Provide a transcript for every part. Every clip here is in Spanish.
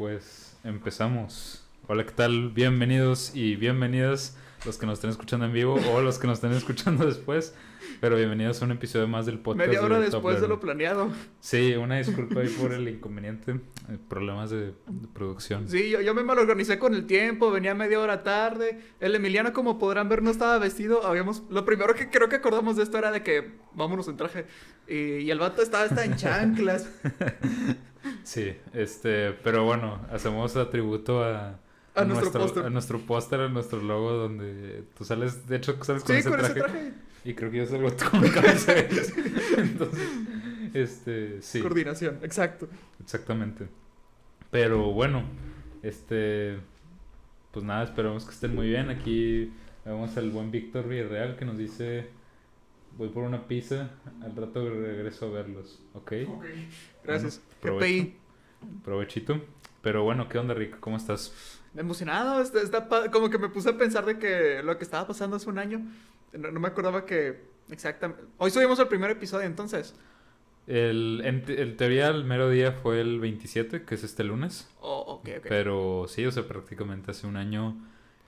pues empezamos. Hola, ¿qué tal? Bienvenidos y bienvenidas los que nos estén escuchando en vivo o los que nos estén escuchando después. Pero bienvenidos a un episodio más del podcast. Media hora de Top después de lo planeado. Sí, una disculpa ahí por el inconveniente, eh, problemas de, de producción. Sí, yo, yo me malorganicé con el tiempo, venía media hora tarde. El Emiliano, como podrán ver, no estaba vestido. Habíamos... Lo primero que creo que acordamos de esto era de que vámonos en traje. Y, y el vato estaba hasta en chanclas. Sí, este, pero bueno, hacemos atributo a, A nuestro póster. a nuestro póster, a nuestro logo donde tú sales, de hecho sales con, Sí, ese, con ese traje, traje. y creo que yo salgo con cabeza. Entonces, este, sí, Coordinación, exacto. exactamente. Pero bueno, este, pues nada, esperamos que estén muy bien. Aquí vemos al buen Víctor Villarreal que nos dice, voy por una pizza, al rato regreso a verlos, ¿ok? Gracias. Bueno, GPI. Provechito. Pero bueno, ¿qué onda, Rick? ¿Cómo estás? Emocionado, está, como que me puse a pensar de que lo que estaba pasando hace un año. No, no me acordaba que exactamente. Hoy subimos el primer episodio, entonces. El, en, en teoría, el mero día fue el 27, que es este lunes. Oh, ok, ok. Pero sí, o sea, prácticamente hace un año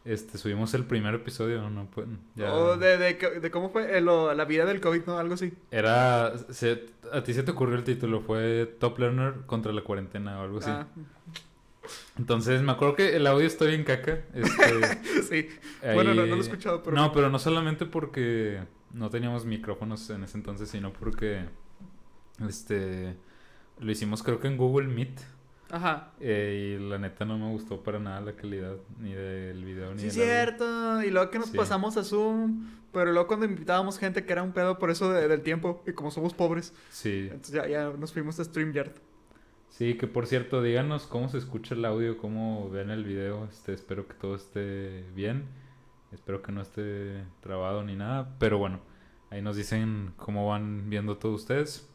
este, subimos el primer episodio. No, Pues, ya... De, de, cómo fue eh, lo- la vida del COVID, ¿no? Algo así. Era. se- a ti se te ocurrió el título, fue Top Learner contra la cuarentena o algo así. Ah, Entonces, me acuerdo que el audio está bien caca. Este, sí. Bueno, no, no lo he escuchado, pero. No, pero no solamente porque no teníamos micrófonos en ese entonces, sino porque este lo hicimos creo que en Google Meet Ajá. eh, y la neta no me gustó para nada la calidad ni del video ni Sí, audio. cierto. Y luego que nos Sí. pasamos a Zoom. Pero luego cuando invitábamos gente que era un pedo por eso de- del tiempo. Y como somos pobres. Sí, Entonces ya, ya nos fuimos a StreamYard. sí, que por cierto, díganos cómo se escucha el audio, cómo ven el video. Este, espero que todo esté bien. Espero que no esté trabado ni nada, pero bueno, ahí nos dicen cómo van viendo todos ustedes.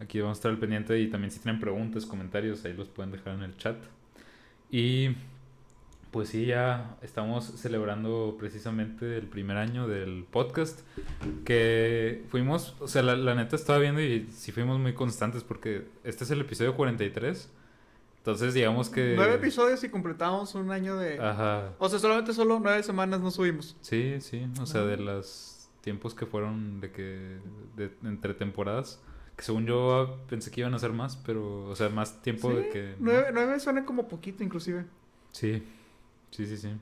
Aquí vamos a estar al pendiente y también si tienen preguntas, comentarios, ahí los pueden dejar en el chat. Y pues sí, ya estamos celebrando precisamente el primer año del podcast. Que fuimos, o sea, la, la neta estaba viendo y sí fuimos muy constantes porque este es el episodio 43. Entonces digamos que... Nueve episodios y completamos un año de. Ajá. O sea, solamente solo nueve semanas no subimos. Sí, sí, o sea, de los tiempos que fueron de que de, entre temporadas, que según yo pensé que iban a ser más, pero o sea, más tiempo de que Nueve, nueve suena como poquito, inclusive. Sí. Sí, sí, sí.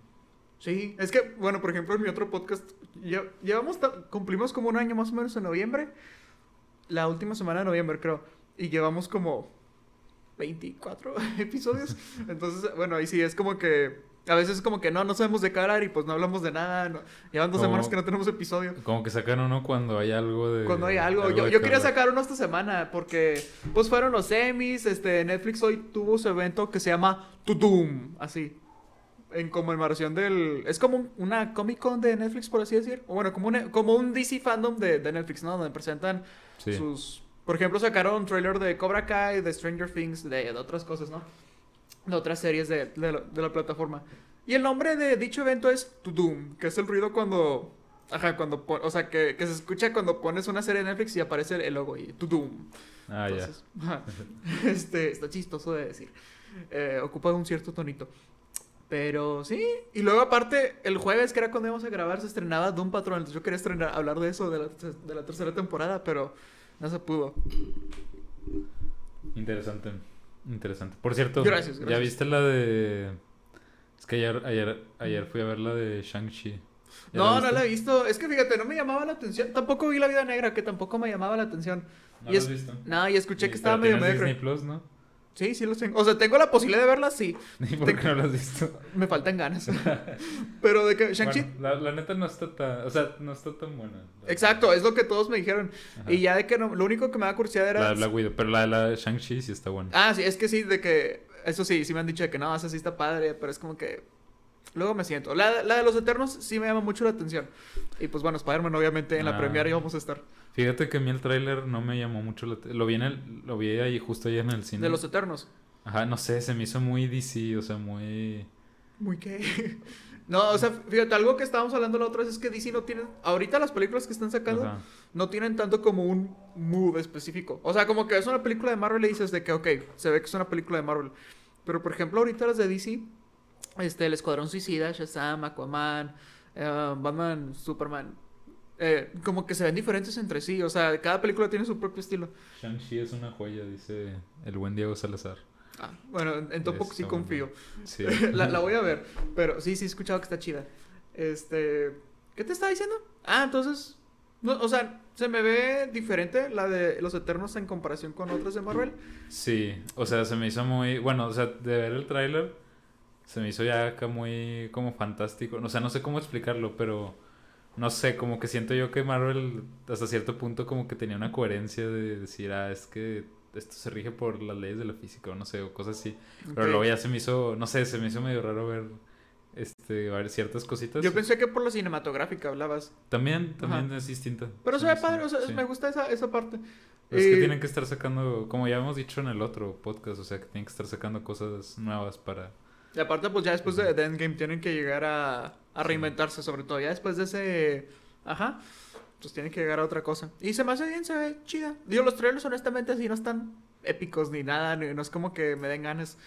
Sí, es que, bueno, por ejemplo, en mi otro podcast, lle- llevamos, cumplimos como un año más o menos en noviembre, la última semana de noviembre, creo, y llevamos como 24 episodios. Entonces, bueno, ahí sí es como que, a veces es como que no, no sabemos de qué hablar y pues no hablamos de nada. no- Llevan dos Como- semanas que no tenemos episodio. Como que sacan uno cuando hay algo de Cuando hay algo, yo, yo que quería sacar uno esta semana porque pues fueron los semis, este Netflix hoy tuvo su evento que se llama Tudum, así. En conmemoración del es como un- una Comic Con de Netflix por así decir, o bueno, como un como un DC fandom de, de Netflix, ¿no? Donde presentan Sí. sus por ejemplo, sacaron un trailer de Cobra Kai, de Stranger Things, de, de otras cosas, ¿no? De otras series de, de la, de la plataforma. Y el nombre de dicho evento es Tudum, que es el ruido cuando Ajá, cuando o sea, que, que se escucha cuando pones una serie de Netflix y aparece el logo y Tudum. Ah, ya. Entonces, ajá. este, está chistoso de decir. Eh, ocupa un cierto tonito. Pero sí, y luego aparte, el jueves, que era cuando íbamos a grabar, se estrenaba Doom Patrol. Entonces yo quería estrenar, hablar de eso, de la, de la tercera temporada, pero no se pudo. Interesante. Interesante. Por cierto, Gracias, ¿ya viste la de Es que ayer ayer ayer fui a ver la de Shang-Chi. ¿Ya No, no la he visto. Es que fíjate, no me llamaba la atención. Tampoco vi La Vida Negra, que tampoco me llamaba la atención. ¿No y la es- has visto? No, y escuché que estaba medio medio. Disney Plus, ¿no? Sí, sí los tengo. O sea, tengo la posibilidad de verla, sí. ¿Y por qué no la has visto? Me faltan ganas. Pero de que Shang-Chi. Bueno, la, la neta no está tan, o sea, no está tan buena. Exacto, es lo que todos me dijeron. Ajá. Y ya de que no, lo único que me da curiosidad era. La de Black Widow, pero la de la Shang-Chi sí está buena. Ah, sí, es que sí, de que. Eso sí, sí me han dicho de que no, esa sí está padre, pero es como que. Luego me siento. La, la de los Eternos sí me llama mucho la atención. Y pues bueno, Spider-Man, obviamente, en la Ah. premiere íbamos a estar. Fíjate que a mí el tráiler no me llamó mucho la Lo vi en el, lo vi ahí justo ayer en el cine. De los Eternos. Ajá, no sé, se me hizo muy DC, o sea, muy... Muy qué. No, o sea, fíjate, algo que estábamos hablando la otra vez es que DC no tiene. Ahorita las películas que están sacando Ajá. no tienen tanto como un mood específico. O sea, como que es una película de Marvel y dices de que, ok, se ve que es una película de Marvel. Pero por ejemplo, ahorita las de DC, este, el Escuadrón Suicida, Shazam, Aquaman, eh, Batman, Superman, eh, como que se ven diferentes entre sí. O sea, cada película tiene su propio estilo. Shang-Chi es una joya, dice el buen Diego Salazar. Ah, bueno, en tampoco sí confío. Sí. la, la voy a ver. Pero sí, sí he escuchado que está chida. Este. ¿Qué te estaba diciendo? Ah, entonces. No, o sea, se me ve diferente la de los Eternos en comparación con otras de Marvel. Sí, o sea, se me hizo muy... Bueno, o sea, de ver el tráiler, se me hizo ya acá muy como fantástico. O sea, no sé cómo explicarlo, pero... No sé, como que siento yo que Marvel hasta cierto punto como que tenía una coherencia de decir, ah, es que esto se rige por las leyes de la física o no sé, o cosas así. Pero luego ya se me hizo, no sé, se me hizo medio raro ver este, ver ciertas cositas. Yo pensé que por la cinematográfica hablabas. También, también es distinta. Pero se ve padre, o sea, sí. me gusta esa, esa parte. Es que Eh, tienen que estar sacando, como ya hemos dicho en el otro podcast, o sea, que tienen que estar sacando cosas nuevas para... Y aparte, pues ya después de, de Endgame tienen que llegar a, a reinventarse, sobre todo. Ya después de ese. Ajá. Pues tienen que llegar a otra cosa. Y se me hace bien, se ve chida. Digo, los trailers, honestamente, así no están épicos ni nada. ni- no es como que me den ganas.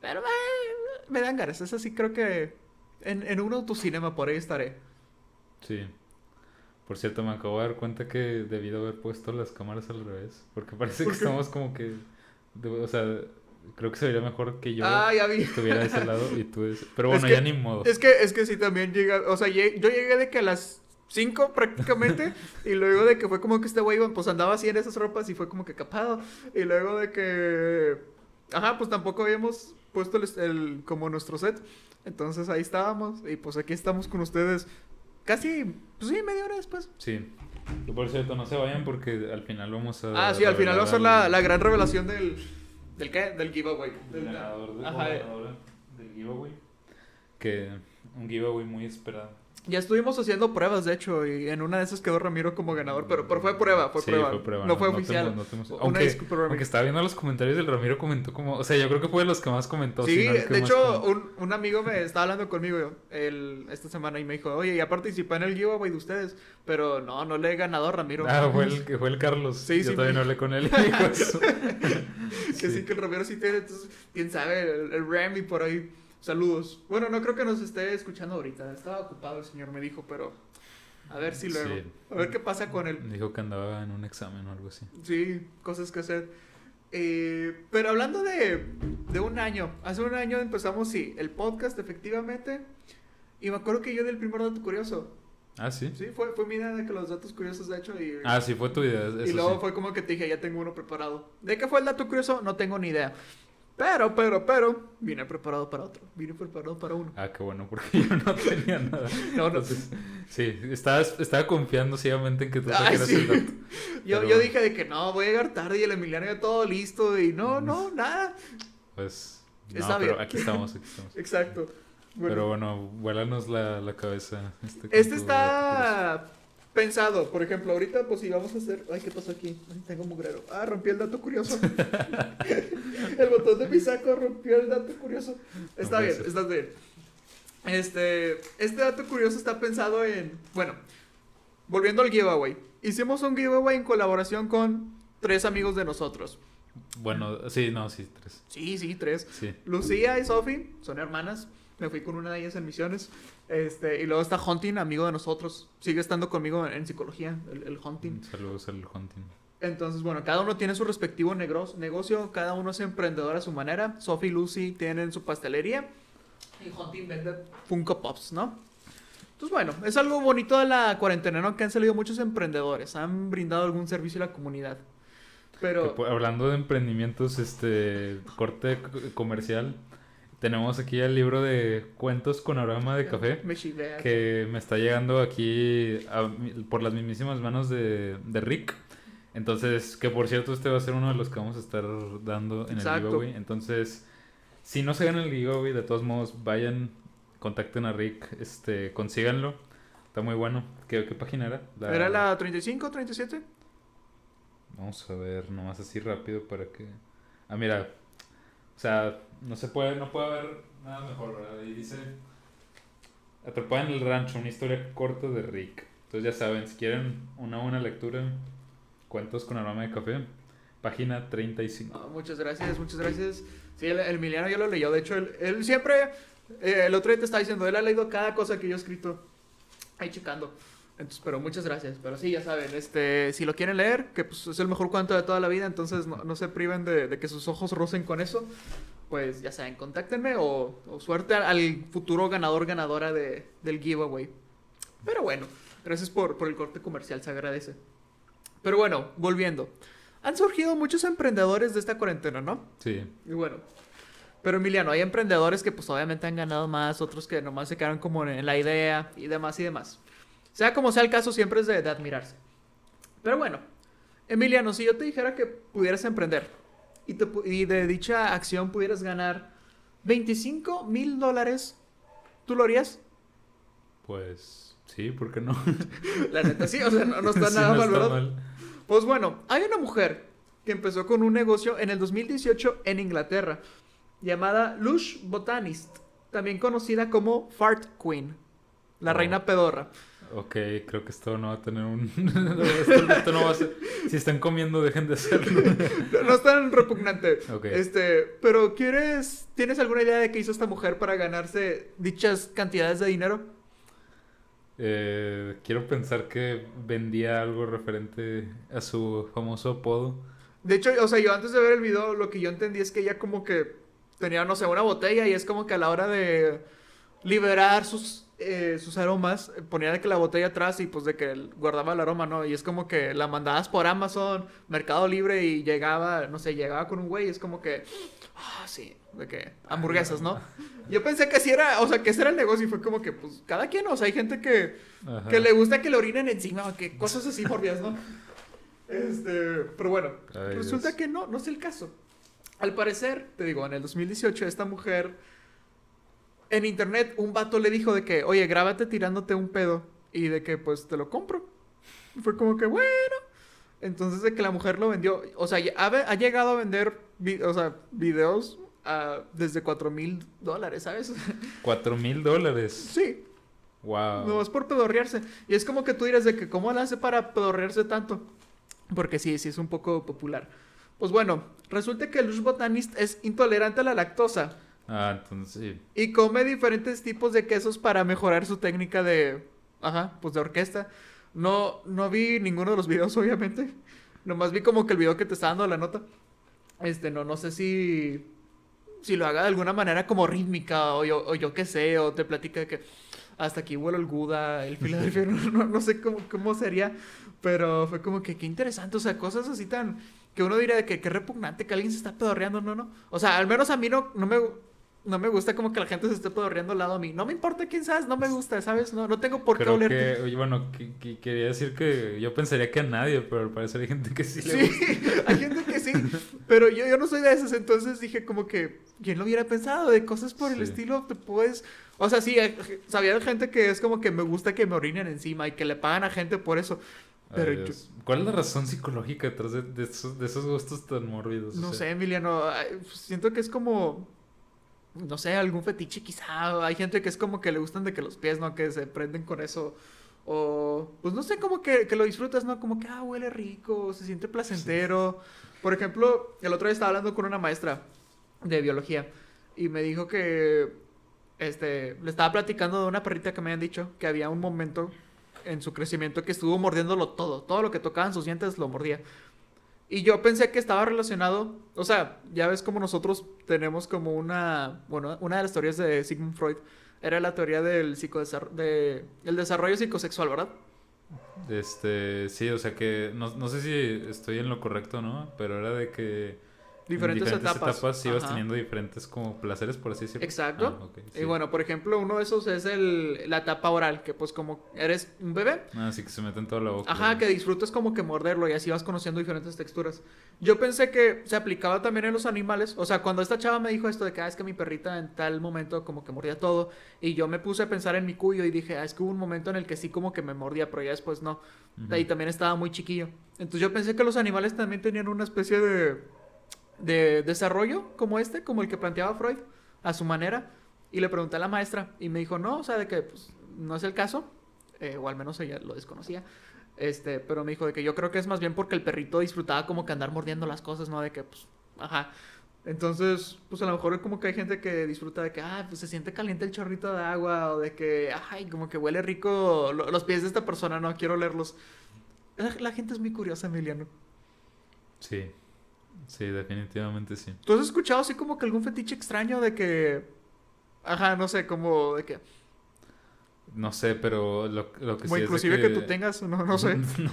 Pero eh, me dan ganas. Es así, creo que en, en un autocinema por ahí estaré. Sí. Por cierto, me acabo de dar cuenta que debido haber puesto las cámaras al revés, porque parece ¿Por que estamos como que... o sea, creo que se vería mejor que yo ah, ya vi. estuviera de ese lado y tú de ese- Pero Es bueno, que- ya ni modo. Es que, es que sí, también llega. O sea, yo llegué de que a las 5 prácticamente. y luego de que fue como que este güey pues andaba así en esas ropas y fue como que capado. Y luego de que. Ajá, pues tampoco habíamos puesto el, el- como nuestro set. Entonces ahí estábamos. Y pues aquí estamos con ustedes. Casi, pues sí, media hora después. Sí. Y por cierto, no se vayan porque al final vamos a... Ah, sí, al final va a ser la, la gran revelación del. ¿Del qué? Del giveaway. del Del- ganador de, Ajá, eh. del giveaway. Que un giveaway muy esperado. Ya estuvimos haciendo pruebas, de hecho, y en una de esas quedó Ramiro como ganador, pero, pero fue prueba, fue Sí, prueba. fue prueba, No, fue no oficial. no te Una aunque, disculpa, Rami. aunque estaba viendo los comentarios del Ramiro comentó como... O sea, yo creo que fue de los que más comentó. Sí, no de hecho, un, un amigo me estaba hablando conmigo el, esta semana y me dijo, oye, ya participé en el giveaway de ustedes, pero no, no le he ganado a Ramiro. Ah, fue el, que fue el Carlos. Sí, yo sí, todavía me- no hablé con él. y dijo eso. que sí. que el Ramiro sí tiene, entonces, quién sabe, el, el Rami por ahí. Saludos. Bueno, no creo que nos esté escuchando ahorita, estaba ocupado el señor, me dijo, pero a ver si luego. Sí. A ver qué pasa con él. Dijo que andaba en un examen o algo así. Sí, cosas que hacer. Eh, pero hablando de, de un año, hace un año empezamos, sí, el podcast efectivamente. Y me acuerdo que yo del primer dato curioso. Ah, sí. Sí, fue, fue mi idea de que los datos curiosos, de hecho. Y, Ah, sí, fue tu idea. Eso y luego sí. fue como que te dije, ya tengo uno preparado. ¿De qué fue el dato curioso? No tengo ni idea. Pero, pero, pero, vine preparado para otro. Vine preparado para uno. Ah, qué bueno, porque yo no tenía nada. No, no. Entonces, sí, estaba, estaba confiando ciegamente en que tú Ay, trajeras sí. el dato. Yo, Pero- yo dije de que no, voy a llegar tarde y el Emiliano ya todo listo. Y no, no, nada. Pues, no, Está pero bien. aquí estamos, aquí estamos. Exacto. Bueno. Pero bueno, vuélanos la, la cabeza. Este, Este está pensado, por ejemplo, ahorita pues si vamos a hacer... Ay, ¿qué pasó aquí? Ay, tengo mugrero. Ah, rompí el dato curioso. el botón de mi saco rompió el dato curioso. Está bien, está bien. Este, este dato curioso está pensado en... Bueno, volviendo al giveaway. Hicimos un giveaway en colaboración con tres amigos de nosotros. Bueno, sí, no, sí, tres. Sí, sí, tres. Sí. Lucía y Sophie son hermanas. Me fui con una de ellas en misiones. Este, y luego está Hunting, amigo de nosotros. Sigue estando conmigo en, en psicología, el, el Hunting. Saludos al hunting. Entonces, bueno, cada uno tiene su respectivo negocio. Cada uno es emprendedor a su manera. Sophie y Lucy tienen su pastelería. Y Hunting vende Funko Pops, ¿no? Entonces, bueno, es algo bonito de la cuarentena, ¿no? Que han salido muchos emprendedores. Han brindado algún servicio a la comunidad. Pero... pues, hablando de emprendimientos, este corte comercial, tenemos aquí el libro de cuentos con aroma de café que me está llegando aquí a por las mismísimas manos de, de Rick. Entonces, que por cierto, este va a ser uno de los que vamos a estar dando en Exacto. el giveaway. Entonces, si no se ganan el giveaway, de todos modos, vayan, contacten a Rick, este, consíganlo. Está muy bueno. ¿Qué, qué página era? ¿Era la 35, 37? Vamos a ver, nomás así rápido para que. Ah, mira. O sea, no se puede, no puede haber nada mejor, ¿verdad? Y dice. Atrapada en el rancho, una historia corta de Rick. Entonces ya saben, si quieren una buena lectura, cuentos con aroma de café, página 35. No, muchas gracias, muchas gracias. Sí, el, el Emiliano yo lo leyó. De hecho, él, él siempre, eh, el otro día te estaba diciendo, él ha leído cada cosa que yo he escrito. Ahí checando. Entonces, pero muchas gracias. Pero sí, ya saben, este, si lo quieren leer, que pues, es el mejor cuento de toda la vida, entonces no, no se priven de, de que sus ojos rocen con eso. Pues ya saben, contáctenme o, o suerte al, al futuro ganador, ganadora de, del giveaway. Pero bueno, gracias por, por el corte comercial, se agradece. Pero bueno, volviendo. Han surgido muchos emprendedores de esta cuarentena, ¿no? Sí. Y bueno. Pero Emiliano, hay emprendedores que pues obviamente han ganado más, otros que nomás se quedaron como en la idea y demás y demás. Sea como sea el caso, siempre es de, de admirarse. Pero bueno, Emiliano, si yo te dijera que pudieras emprender y, te y de dicha acción pudieras ganar 25 mil dólares, ¿tú lo harías? Pues sí, ¿por qué no? La neta, sí, o sea, no, no está Sí, nada no mal, está ¿verdad? mal. Pues bueno, hay una mujer que empezó con un negocio en el 2018 en Inglaterra, llamada Lush Botanist, también conocida como Fart Queen, la Oh. reina pedorra. Ok, creo que esto no va a tener un... esto, esto no va a ser... Si están comiendo, dejen de hacerlo. No, no es tan repugnante. Ok. Este, pero ¿quieres, tienes alguna idea de qué hizo esta mujer para ganarse dichas cantidades de dinero? Eh, quiero pensar que vendía algo referente a su famoso apodo. De hecho, o sea, yo antes de ver el video, lo que yo entendí es que ella como que tenía, no sé, una botella y es como que a la hora de liberar sus, eh, sus aromas, eh, ponía de que la botella atrás y pues de que guardaba el aroma, ¿no? Y es como que la mandabas por Amazon, Mercado Libre y llegaba, no sé, llegaba con un güey y es como que, ah, sí, de que hamburguesas, ¿no? Yo pensé que sí era, o sea, que ese era el negocio y fue como que, pues, cada quien, o sea, hay gente que, Ajá. que le gusta que le orinen encima, o que cosas así morbidas, ¿no? Este, pero bueno, Ay, resulta Dios. que no, no es el caso. Al parecer, te digo, en el 2018 esta mujer en internet un vato le dijo de que, "Oye, grábate tirándote un pedo" y de que pues te lo compro. Y fue como que, bueno, entonces de que la mujer lo vendió, o sea, ha, ha llegado a vender vi- o sea, videos a- desde 4 mil dólares, ¿sabes? Cuatro mil dólares. sí, Wow. no es por pedorrearse. Y es como que tú dirás de que, ¿cómo la hace para pedorrearse tanto? Porque sí, sí es un poco popular. Pues bueno, resulta que Lush Botanist es intolerante a la lactosa Ah, entonces sí. y come diferentes tipos de quesos para mejorar su técnica de, ajá, pues de orquesta. No, no vi ninguno de los videos, obviamente. Nomás vi como que el video que te está dando la nota. Este, no, no sé si, si lo haga de alguna manera como rítmica o yo, o yo qué sé, o te platica de que hasta aquí vuelo el Gouda, el Philadelphia, no, no, no sé cómo, cómo sería, pero fue como que qué interesante, o sea, cosas así tan, que uno diría de que qué repugnante que alguien se está pedorreando, no, no. O sea, al menos a mí no, no me, no me gusta como que la gente se esté pedorreando al lado a mí. No me importa quién seas, no me gusta, ¿sabes? No, no tengo por qué olerte. que, bueno, que- que- quería decir que yo pensaría que a nadie, pero al parecer hay gente que sí, le Sí, gusta. hay gente que sí, pero yo, yo no soy de esas, entonces dije como que, ¿quién lo hubiera pensado? De cosas por el estilo, te puedes... O sea, sí, sabía de gente que es como que me gusta que me orinen encima y que le pagan a gente por eso. Pero yo-. ¿Cuál es la razón psicológica detrás de, de esos, de esos gustos tan mórbidos? O No sea, sé, Emiliano, siento que es como, no sé, algún fetiche quizá. Hay gente que es como que le gustan de que los pies, ¿no? Que se prenden con eso. O, pues no sé, como que, que lo disfrutas, ¿no? Como que, ah, huele rico, se siente placentero. Por ejemplo, el otro día estaba hablando con una maestra de biología y me dijo que, este, le estaba platicando de una perrita que me habían dicho que había un momento en su crecimiento que estuvo mordiéndolo todo. Todo lo que tocaban sus dientes lo mordía. Y yo pensé que estaba relacionado, o sea, ya ves como nosotros tenemos como una, bueno, una de las teorías de Sigmund Freud era la teoría del de, el desarrollo psicosexual, ¿verdad? Este, sí, o sea que no, no sé si estoy en lo correcto, ¿no? Pero era de que Diferentes, en diferentes etapas. ibas Ajá. teniendo diferentes como placeres, por así decirlo. Exacto. Ah, Y bueno, por ejemplo, uno de esos es el, la etapa oral, que pues como eres un bebé, Ah, sí que se mete en toda la boca. Ajá, que disfrutas como que morderlo y así vas conociendo diferentes texturas. Yo pensé que se aplicaba también en los animales. O sea, cuando esta chava me dijo esto de que ah, es que mi perrita en tal momento como que mordía todo. Y yo me puse a pensar en mi cuyo y dije, ah, es que hubo un momento en el que sí como que me mordía, pero ya después no. Ujú. Y también estaba muy chiquillo. Entonces yo pensé que los animales también tenían una especie de, de desarrollo como este, como el que planteaba Freud, a su manera. Y le pregunté a la maestra y me dijo, no, o sea, de que pues, no es el caso. eh, o al menos ella lo desconocía. Este, pero me dijo de que yo creo que es más bien porque el perrito disfrutaba como que andar mordiendo las cosas, ¿no? De que, pues, ajá. Entonces, pues a lo mejor como que hay gente que disfruta de que, ah, pues se siente caliente el chorrito de agua, o de que, ay, como que huele rico lo- los pies de esta persona, no quiero olerlos. La, la gente es muy curiosa, Emiliano. Sí. Sí, definitivamente sí. ¿Tú has escuchado así como que algún fetiche extraño de que, ajá, no sé, como de que, No sé, pero lo, lo que como sí inclusive es de que... tú tengas, no, no sé. No,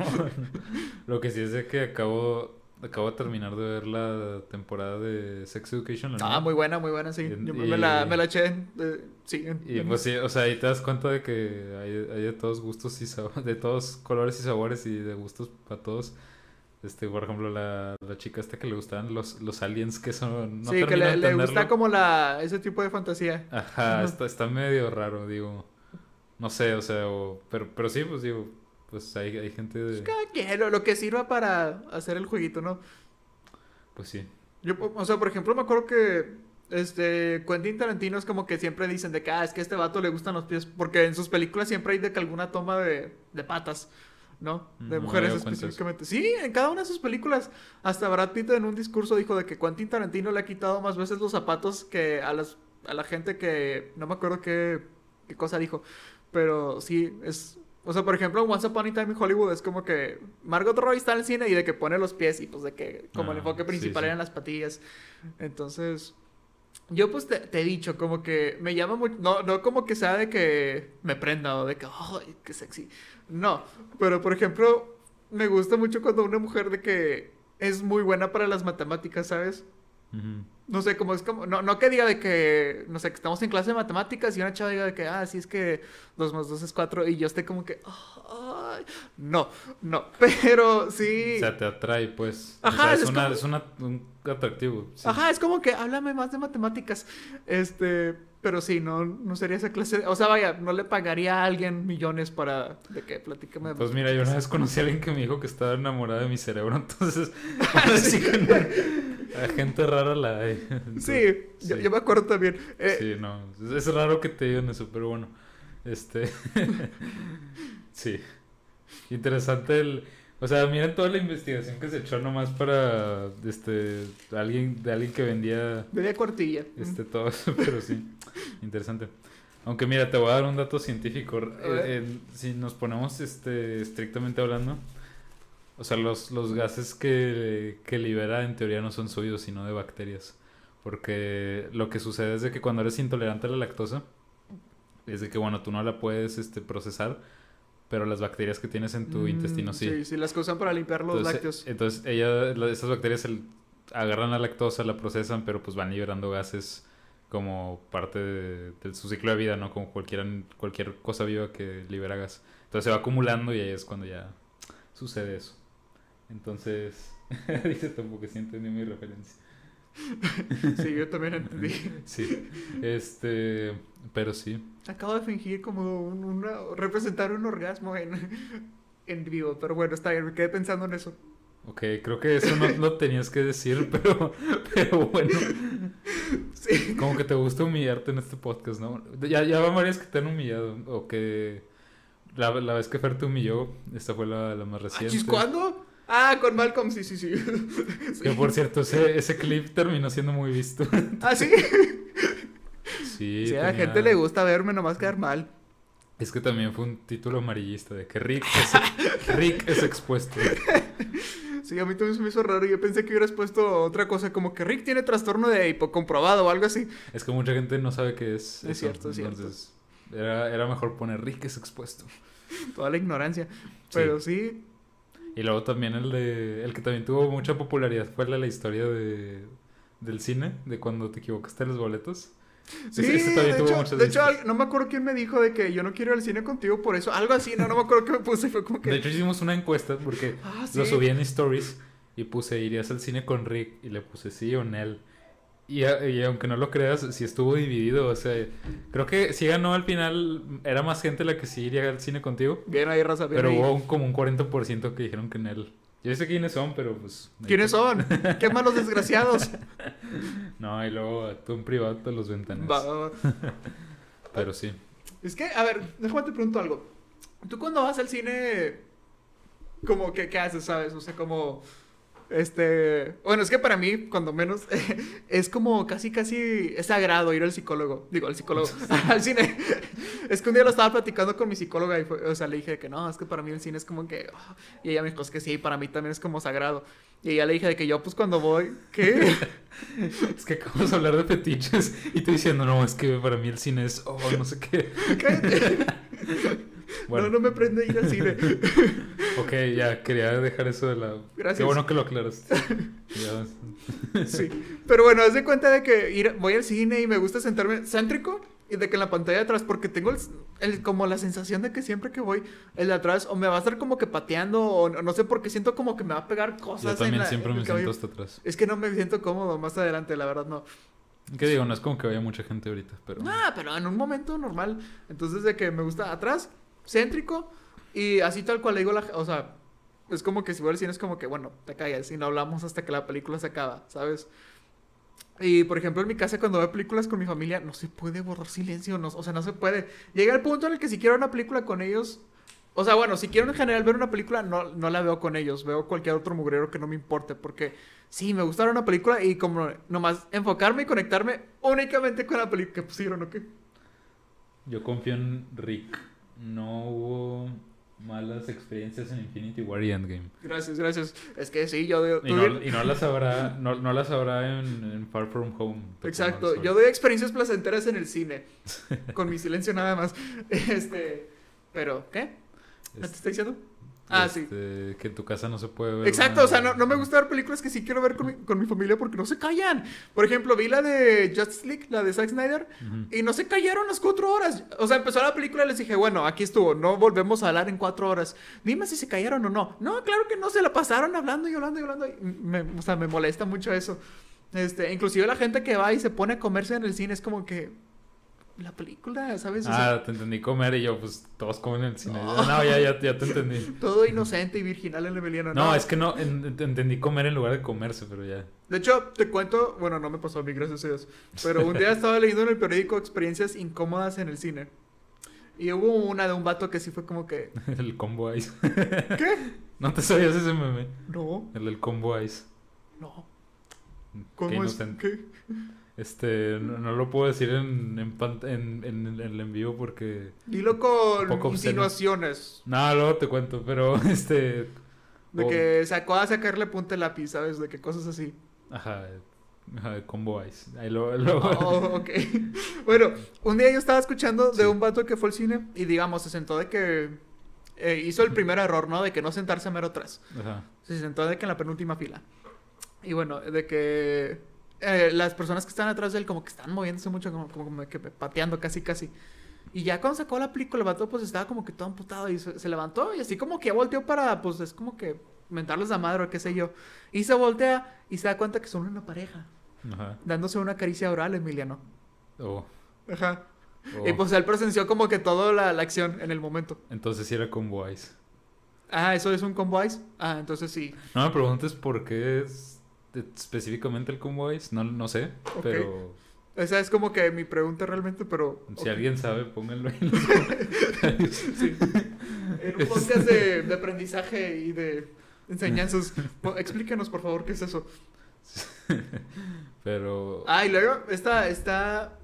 lo que sí es de que acabo, acabo de terminar de ver la temporada de Sex Education. Ah, muy buena, muy buena, sí. Y- Yo me, la, me la eché, eh, sí. Y en- pues sí, o sea, ahí te das cuenta de que hay, hay de todos gustos y sabores, de todos colores y sabores y de gustos para todos. Este, por ejemplo, la, la chica esta que le gustaban los, los aliens que son... No sí, que le, le gusta como la, ese tipo de fantasía. Ajá, Ajá. está, está medio raro, digo. No sé, o sea, o- pero, pero sí, pues digo, pues hay, hay gente de... Cada quien, lo, lo que sirva para hacer el jueguito, ¿no? Pues sí. Yo, o sea, por ejemplo, me acuerdo que este Quentin Tarantino es como que siempre dicen de que, ah, es que a este vato le gustan los pies, porque en sus películas siempre hay de que alguna toma de, de patas, ¿no? De No mujeres específicamente. Sí, en cada una de sus películas. Hasta Brad Pitt en un discurso dijo de que Quentin Tarantino le ha quitado más veces los zapatos que a las a la gente que no me acuerdo qué, qué cosa dijo, pero sí es o sea, por ejemplo, Once Upon a Time in Hollywood es como que Margot Robbie está en el cine y de que pone los pies y pues de que como el Ah, enfoque sí, principal sí. eran las patillas. Entonces, yo pues te, he dicho como que me llama mucho, no, no como que sea de que me prenda o de que, oh, qué sexy. No, pero por ejemplo, me gusta mucho cuando una mujer de que es muy buena para las matemáticas, ¿sabes? No sé, como es como, no, no que diga de que, no sé, que estamos en clase de matemáticas y una chava diga de que, ah, sí es que 2 más 2 es 4 y yo esté como que, "Ay". no, no, pero sí. O sea, te atrae, pues. Ajá, o sea, es, es una, como- es una, un atractivo. sí. Ajá, es como que háblame más de matemáticas. Este, pero sí, no, no sería esa clase. de- o sea, vaya, no le pagaría a alguien millones para de que platícame Pues mira, yo una vez conocí a alguien que me dijo que estaba enamorada de mi cerebro, entonces... no, a gente rara la hay. Sí, Yo, Sí. yo me acuerdo también. Eh, Sí, no. Es, es raro que te digan eso, pero bueno. Este. sí. Interesante el. O sea, miren toda la investigación que se echó nomás para. Este. Alguien, de alguien que vendía. Media cuartilla. Este, todo eso, pero sí. Interesante. Aunque mira, te voy a dar un dato científico. Eh, si nos ponemos este, estrictamente hablando, o sea, los, los gases que, que libera en teoría no son suyos, sino de bacterias. Porque lo que sucede es de que cuando eres intolerante a la lactosa, es de que, bueno, tú no la puedes este, procesar, pero las bacterias que tienes en tu Mm, intestino sí. Sí, sí, las que usan para limpiar los Entonces, lácteos. entonces ella, la- esas bacterias el- agarran la lactosa, la procesan, pero pues van liberando gases como parte de, de su ciclo de vida, ¿no? Como cualquier, cualquier cosa viva que libera gas. Entonces se va acumulando y ahí es cuando ya sucede eso. Entonces, dice tampoco que sí entendí mi referencia. Sí, yo también entendí. Sí, este, pero sí. Acabo de fingir como un- una, representar un orgasmo en, en vivo, pero bueno, está bien, me quedé pensando en eso. Ok, creo que eso no lo tenías que decir, pero, pero bueno. Sí. Como que te gusta humillarte en este podcast, ¿no? Ya, ya van varias que te han humillado. O que la, la vez que Fer te humilló, esta fue la, la más Ah, reciente. ¿Cuándo? Ah, con Malcolm, sí, sí, sí. Sí. Que por cierto, ese, ese clip terminó siendo muy visto. Ah, sí. Sí, Sí, a la gente le gusta verme nomás quedar mal. Es que también fue un título amarillista de que Rick es, Rick es expuesto. Sí, a mí también se me hizo raro. Yo pensé que hubieras puesto otra cosa, como que Rick tiene trastorno de hipocomprobado o algo así. Es que mucha gente no sabe qué es. Es cierto, es cierto. Entonces, Era, era mejor poner Rick es expuesto. Toda la ignorancia. Pero sí, Y luego también el de. El que también tuvo mucha popularidad fue de la historia de, del cine, de cuando te equivocaste en los boletos. Sí, Ese- ese también de, tuvo hecho, de hecho, no me acuerdo quién me dijo de que yo no quiero ir al cine contigo por eso. Algo así, no, no me acuerdo qué me puse. Fue como que. De hecho, hicimos una encuesta porque ah, sí. lo subí en stories y puse, ¿irías al cine con Rick? Y le puse sí o Nel. Y, aunque no lo creas, sí estuvo dividido. O sea, creo que sí ganó al final. Era más gente la que sí iría al cine contigo. Bien ahí, raza, bien Pero ahí. hubo un- como un 40% que dijeron que Nel. Yo sé quiénes son, pero pues. ¿Quiénes son? ¿Qué malos desgraciados? No, y luego tú en privado te los ventanas. Va, va, va. Pero sí. Es que, a ver, déjame te pregunto algo. Tú cuando vas al cine, como que, ¿qué haces, sabes? O sea, como... Este, bueno, es que para mí, cuando menos, es como casi, casi, es sagrado ir al psicólogo. Digo, al psicólogo, al cine. Es que un día lo estaba platicando con mi psicóloga y fue, o sea, le dije que no, es que para mí el cine es como que, oh", y ella me dijo, es que sí, para mí también es como sagrado. Y ella le dije de que yo, pues cuando voy, ¿qué? es que acabamos de hablar de fetiches y tú diciendo, no, es que para mí el cine es, oh, no sé qué. Cállate. No, no me prende ir al cine. Ok, ya, quería dejar eso de lado. Gracias. Qué bueno que lo aclaras. sí. Pero bueno, haz de cuenta de que ir, voy al cine y me gusta sentarme céntrico y de que en la pantalla de atrás, porque tengo el, como la sensación de que siempre que voy, el de atrás o me va a estar como que pateando o no, sé por qué siento como que me va a pegar cosas. Yo también siempre me siento hasta atrás. Es que no me siento cómodo más adelante, la verdad no. ¿Qué digo? No es como que vaya mucha gente ahorita, pero... Ah, pero en un momento normal. Entonces de que me gusta atrás, céntrico y así tal cual le digo la... O sea, es como que si voy al cine es como que, bueno, te callas y no hablamos hasta que la película se acaba, ¿sabes? Y por ejemplo, en mi casa, cuando veo películas con mi familia, no se puede borrar silencio, no, o sea, no se puede. Llega el punto en el que si quiero una película con ellos, o sea, bueno, si quiero en general ver una película, no, no la veo con ellos, veo cualquier otro mugrero que no me importe, porque sí, me gusta una película y como nomás enfocarme y conectarme únicamente con la película que pusieron, ¿o qué? Yo confío en Rick. No hubo malas experiencias en Infinity War y Endgame. Gracias, gracias. Es que sí, yo... y, no, y, no, las habrá, no, no las habrá en, Far From Home. Exacto, yo doy experiencias placenteras en el cine. con mi silencio nada más. Este... Pero, ¿qué? ¿Qué te está diciendo? Ah, sí. Este, que en tu casa no se puede ver. Exacto, o sea, no, no, me gusta ver películas que sí quiero ver con mi, con mi, familia porque no se callan. Por ejemplo, vi la de Justice League, la de Zack Snyder, y no se callaron las cuatro horas. O sea, empezó la película y les dije, bueno, aquí estuvo, no volvemos a hablar en cuatro horas. Dime si se callaron o no. No, claro que no, se la pasaron hablando y hablando y hablando. me, o sea, me molesta mucho eso. Este, inclusive la gente que va y se pone a comerse en el cine es como que, la película, ¿sabes? ah, te entendí comer y yo, pues todos comen en el cine. No, ya, ya, ya, te entendí. Todo inocente y virginal en Emiliano. No, no es que no, entendí comer en lugar de comerse, pero ya. De hecho, te cuento, bueno, no me pasó a mí, gracias a Dios. Pero un día estaba leyendo en el periódico experiencias incómodas en el cine. Y hubo una de un vato que sí fue como que. el combo ice. ¿Qué? ¿No te sabías ese meme? No. El del combo ice. No. ¿Cómo es? ¿Qué? Este, no, lo puedo decir en, en, en, el envío porque... Dilo con insinuaciones. No, luego te cuento, pero este... De que sacó a sacarle punta el lápiz, ¿sabes? De qué cosas así. Ajá, ajá combo ice. Ahí lo... Oh, ok. bueno, un día yo estaba escuchando de un vato que fue al cine y digamos, se sentó de que... Eh, hizo el primer error, ¿no? De que no sentarse mero atrás. Ajá. Se sentó de que en la penúltima fila. Y bueno, de que eh, las personas que están atrás de él como que están moviéndose mucho, como, como que pateando casi, casi. Y ya cuando sacó la película, el vato pues estaba como que todo amputado y se, levantó y así como que volteó para, pues es como que mentarles a madre o qué sé yo. Y se voltea y se da cuenta que son una pareja. Ajá. Dándose una caricia oral, Emiliano. Oh. Ajá. Y oh. pues él presenció como que toda la, la, acción en el momento. Entonces sí era combo ice. Ah, ¿eso es un combo ice? Ah, entonces sí. No me preguntes por qué es específicamente el combo no, no sé, pero... Esa es como que mi pregunta realmente, pero... Si alguien sabe, pónganlo en sí. En un podcast de, de, aprendizaje y de enseñanzas. Explíquenos, por favor, qué es eso. pero... Ah, y luego, esta... esta...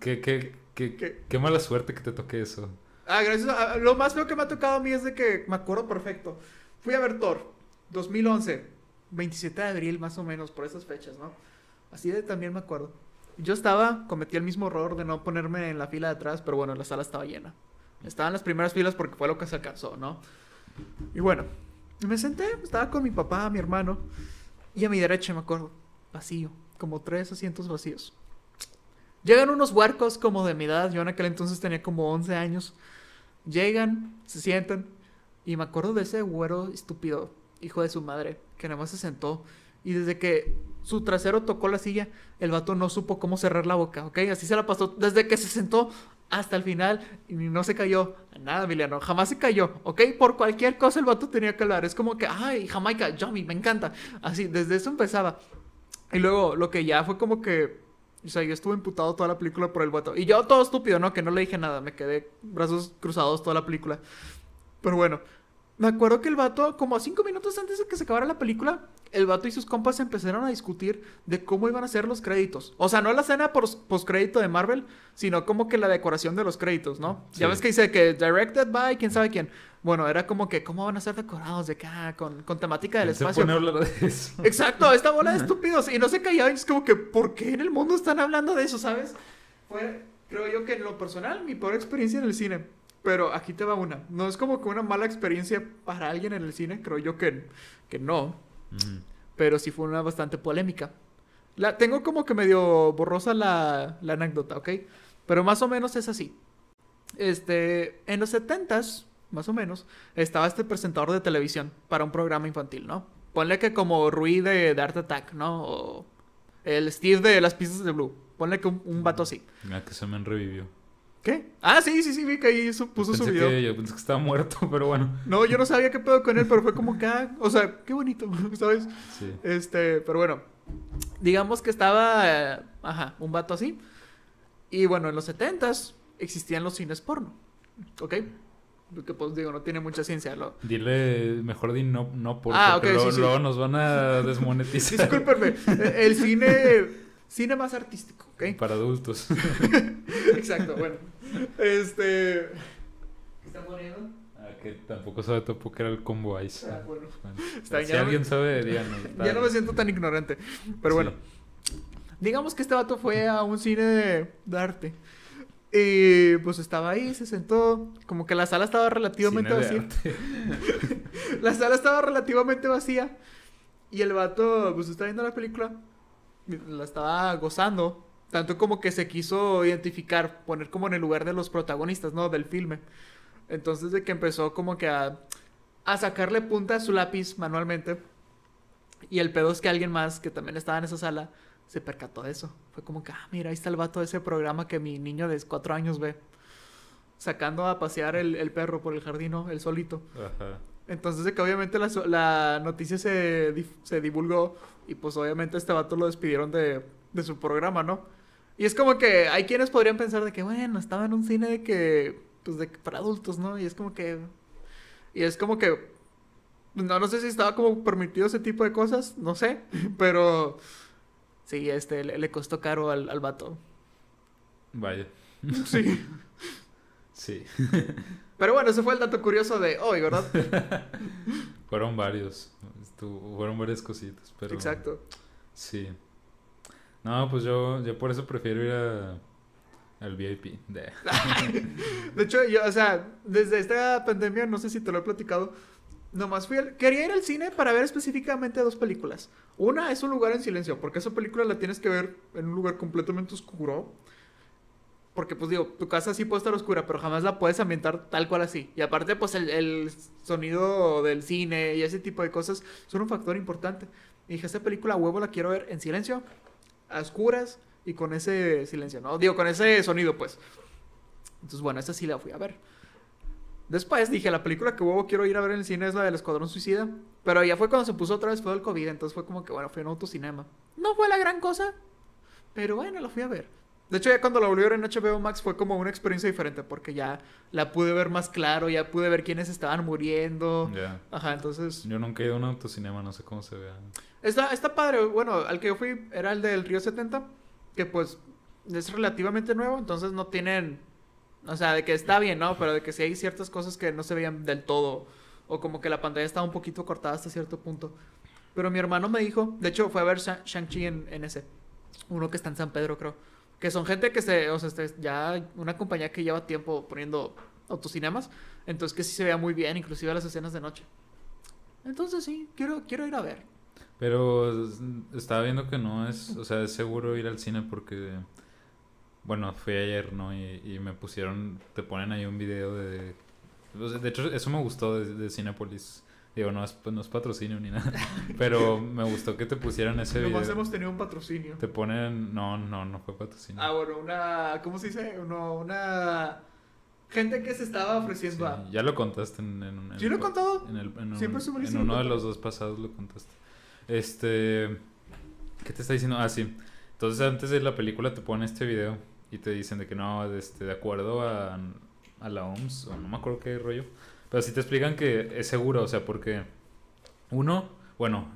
¿Qué, qué, qué, qué, mala suerte que te toque eso. Ah, gracias. lo más feo que me ha tocado a mí es de que me acuerdo perfecto. Fui a ver Thor, 2011. 27 de abril, más o menos, por esas fechas, ¿no? Así de también me acuerdo. Yo estaba, cometí el mismo error de no ponerme en la fila de atrás, pero bueno, la sala estaba llena. Estaba en las primeras filas porque fue lo que se alcanzó, ¿no? Y bueno, me senté, estaba con mi papá, mi hermano, y a mi derecha me acuerdo, vacío, como tres asientos vacíos. Llegan unos huercos como de mi edad, yo en aquel entonces tenía como 11 años. Llegan, se sientan, y me acuerdo de ese güero estúpido hijo de su madre, que nada más se sentó. Y desde que su trasero tocó la silla, el vato no supo cómo cerrar la boca, ¿ok? Así se la pasó desde que se sentó hasta el final y no se cayó. Nada, Emiliano, jamás se cayó, ¿ok? Por cualquier cosa el vato tenía que hablar. Es como que, ay, Jamaica, Johnny, me encanta. Así, desde eso empezaba. Y luego lo que ya fue como que, o sea, yo estuve imputado toda la película por el vato. Y yo todo estúpido, ¿no? Que no le dije nada, me quedé brazos cruzados toda la película. Pero bueno, me acuerdo que el vato, como a cinco minutos antes de que se acabara la película, el vato y sus compas empezaron a discutir de cómo iban a ser los créditos. O sea, no la escena postcrédito de Marvel, sino como que la decoración de los créditos, ¿no? Ya ves que dice que directed by quién sabe quién. Bueno, era como que cómo van a ser decorados de acá, con, con temática del ¿Quién se espacio. pone a hablar de eso? Exacto, esta bola de estúpidos. Y no se callaban. Es como que, ¿por qué en el mundo están hablando de eso, sabes? Fue, creo yo que en lo personal, mi peor experiencia en el cine. Pero aquí te va una. No es como que una mala experiencia para alguien en el cine, creo yo que, que no. Pero sí fue una bastante polémica. La, tengo como que medio borrosa la, la anécdota, ¿ok? Pero más o menos es así. Este, en los 70s, más o menos, estaba este presentador de televisión para un programa infantil, ¿no? Ponle que como Rui de, de Art Attack, ¿no? O el Steve de Las Pistas de Blue. Ponle que un, un vato así. Mira que se me revivió. ¿Qué? Ah, sí, sí, sí, vi que ahí su- puso su pensé video. que, yo pensé que estaba muerto, pero bueno. No, yo no sabía qué pedo con él, pero fue como que, ah, o sea, qué bonito, ¿sabes? Sí. Este, pero bueno, digamos que estaba, eh, ajá, un vato así. Y bueno, en los 70s existían los cines porno, ¿ok? Lo que pues digo, no tiene mucha ciencia. Lo... Dile, mejor di no, no por Ah, porque ok, luego, sí, sí. luego nos van a desmonetizar. Discúlpenme, eh, el cine, cine más artístico, ¿ok? Para adultos. Exacto, bueno. Este... ¿Qué está poniendo? Ah, que tampoco sabe tampoco que era el combo ice. Ah, bueno. Bueno, Está si ya- alguien sabe, díganos. Ya no me siento tan ignorante. Pero bueno, digamos que este vato fue a un cine de, de arte. Y pues estaba ahí, se sentó. Como que la sala estaba relativamente Cine de vacía. arte. La sala estaba relativamente vacía. Y el vato, pues está viendo la película. La estaba gozando. Tanto como que se quiso identificar, poner como en el lugar de los protagonistas, ¿no? Del filme. Entonces, de que empezó como que a, a sacarle punta a su lápiz manualmente. Y el pedo es que alguien más que también estaba en esa sala se percató de eso. Fue como que, ah, mira, ahí está el vato de ese programa que mi niño de cuatro años ve. Sacando a pasear el, el perro por el jardín, ¿no? El solito. Ajá. Entonces de que obviamente la, la noticia se, se divulgó y pues obviamente este vato lo despidieron de, de su programa, ¿no? Y es como que hay quienes podrían pensar de que, bueno, estaba en un cine de que, pues de para adultos, ¿no? Y es como que... Y es como que... No, no sé si estaba como permitido ese tipo de cosas, no sé, pero... Sí, este, le, le costó caro al, al vato. Vaya. Sí. Sí. Pero bueno, ese fue el dato curioso de hoy, ¿verdad? Fueron varios. Estuvo- fueron varias cositas. Pero... Exacto. Sí. No, pues yo, yo por eso prefiero ir a, al VIP. De... Hecho, yo, o sea, desde esta pandemia, no sé si te lo he platicado, nomás fui. Quería ir al cine para ver específicamente dos películas. Una es Un lugar en silencio, porque esa película la tienes que ver en un lugar completamente oscuro. Porque, pues digo, tu casa sí puede estar oscura, pero jamás la puedes ambientar tal cual así. Y aparte, pues el, el sonido del cine y ese tipo de cosas son un factor importante. Y dije, esta película huevo la quiero ver en silencio, a oscuras y con ese silencio, ¿no? Digo, con ese sonido, pues. Entonces, bueno, esta sí la fui a ver. Después dije, la película que huevo quiero ir a ver en el cine es la del Escuadrón Suicida. Pero ya fue cuando se puso otra vez fue el COVID, entonces fue como que, bueno, fui en autocinema. No fue la gran cosa, pero bueno, la fui a ver. De hecho, ya cuando la volví a ver en HBO Max fue como una experiencia diferente, porque ya la pude ver más claro, ya pude ver quiénes estaban muriendo. Ya. Ajá, entonces... Yo nunca he ido a un autocinema, no sé cómo se vea. Está, está padre. Bueno, al que yo fui era el del Río 70, que pues es relativamente nuevo, entonces no tienen... O sea, de que está bien, ¿no? Pero de que sí hay ciertas cosas que no se veían del todo. O como que la pantalla estaba un poquito cortada hasta cierto punto. Pero mi hermano me dijo, de hecho fue a ver Sha- Shang-Chi en, en ese. Uno que está en San Pedro, creo. Que son gente que se, o sea, este, ya una compañía que lleva tiempo poniendo autocinemas. Entonces que sí se vea muy bien, inclusive las escenas de noche. Entonces sí, quiero, quiero ir a ver. Pero estaba viendo que no es, o sea, es seguro ir al cine porque, bueno, fui ayer, ¿no? Y, y me pusieron, te ponen ahí un video de, de hecho, eso me gustó de, de Cinepolis. Digo, no es, pues, no es patrocinio ni nada, pero me gustó que te pusieran ese video. Nomás hemos tenido un patrocinio. Te ponen, no, no, no fue patrocinio. Ah, bueno, una. ¿Cómo se dice? Uno, una. Gente que se estaba ofreciendo Sí, a. ya lo contaste en, en, un- en ¿Sí el lo he contado? En, el, en, un- Siempre en uno de los dos pasados lo contaste. Este. ¿Qué te está diciendo? Ah, sí. Entonces, antes de la película te ponen este video y te dicen de que no, este, de acuerdo a, a la OMS, o no me acuerdo qué rollo, Pero sí te explican que es seguro, o sea, porque uno, bueno,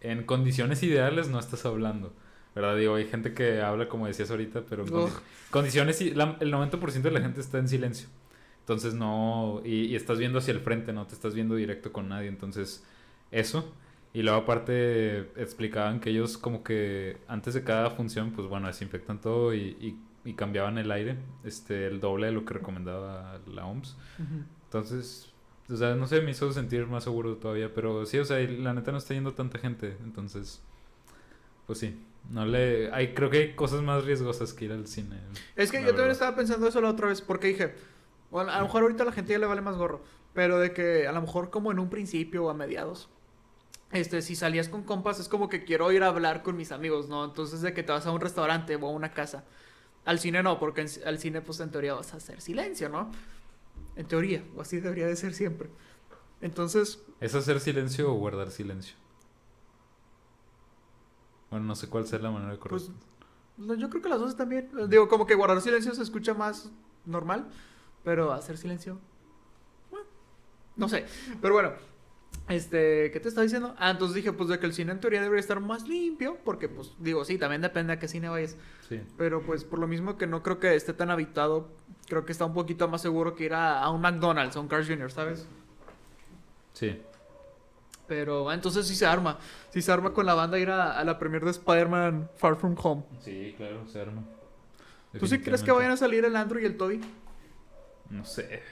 en condiciones ideales no estás hablando. ¿Verdad? Digo, hay gente que habla como decías ahorita, pero en condi- condiciones, y la- el 90% de la gente está en silencio. Entonces no, y, y estás viendo hacia el frente, no te estás viendo directo con nadie. Entonces, eso. Y luego aparte explicaban que ellos como que antes de cada función, pues bueno, desinfectan todo y, y- y cambiaban el aire, este, el doble de lo que recomendaba la OMS. Entonces, o sea, no sé, me hizo sentir más seguro todavía, pero sí, o sea, la neta no está yendo tanta gente, entonces, pues sí, no le, hay, creo que hay cosas más riesgosas que ir al cine. Es que yo también estaba pensando eso la otra vez, porque dije, bueno, a lo mejor ahorita a la gente ya le vale más gorro, pero de que a lo mejor como en un principio o a mediados, este, si salías con compas es como que quiero ir a hablar con mis amigos, ¿no? Entonces de que te vas a un restaurante o a una casa. Al cine no, porque en- al cine pues en teoría vas a hacer silencio, ¿no? En teoría, o así debería de ser siempre. Entonces, ¿Es hacer silencio o guardar silencio? Bueno, no sé cuál sea la manera correcta. Pues, no, yo creo que las dos bien. Digo, como que guardar silencio se escucha más normal, pero hacer silencio. bueno, no sé. Pero bueno, este, ¿qué te estaba diciendo? Ah, entonces dije, pues de que el cine en teoría debería estar más limpio, porque pues digo, sí, también depende a qué cine vayas. sí, Pero pues por lo mismo que no creo que esté tan habitado, creo que está un poquito más seguro que ir a, a un McDonald's, a un Carl's Jr., ¿sabes? sí. Pero ah, entonces sí se arma. Sí se arma con la banda ir a, a la premiere de Spider-Man Far From Home. Sí, claro, se arma. ¿Tú sí crees que vayan a salir el Andrew y el Toby? No sé.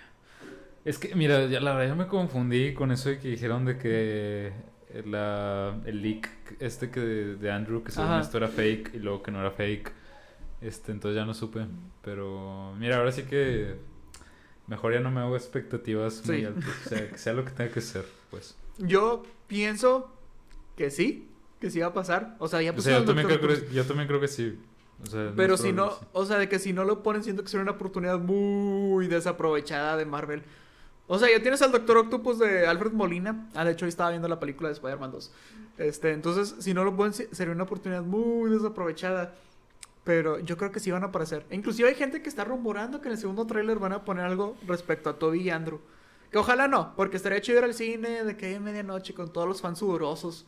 Es que, mira, ya la verdad ya me confundí con eso de que dijeron de que la, el leak este que de, de Andrew, que según Ajá. esto era fake y luego que no era fake. Este, entonces ya no supe. Pero, mira, ahora sí que mejor ya no me hago expectativas muy altas. O sea, que sea lo que tenga que ser, pues. Yo pienso que sí, que sí va a pasar. O sea, ya O sea, yo también, creo, que- yo también creo que sí. O sea, es Pero si no, sí. o sea, de que si no lo ponen, siento que sería una oportunidad muy desaprovechada de Marvel. O sea, ya tienes al Doctor Octopus de Alfred Molina. Ah, de hecho, hoy estaba viendo la película de Spider-Man 2. Este, entonces, si no lo sí- sería una oportunidad muy desaprovechada. Pero yo creo que sí van a aparecer. E Inclusive hay gente que está rumorando que en el segundo tráiler van a poner algo respecto a Toby y Andrew. Que ojalá no, porque estaría chido ir al cine de que hay medianoche con todos los fans sudorosos.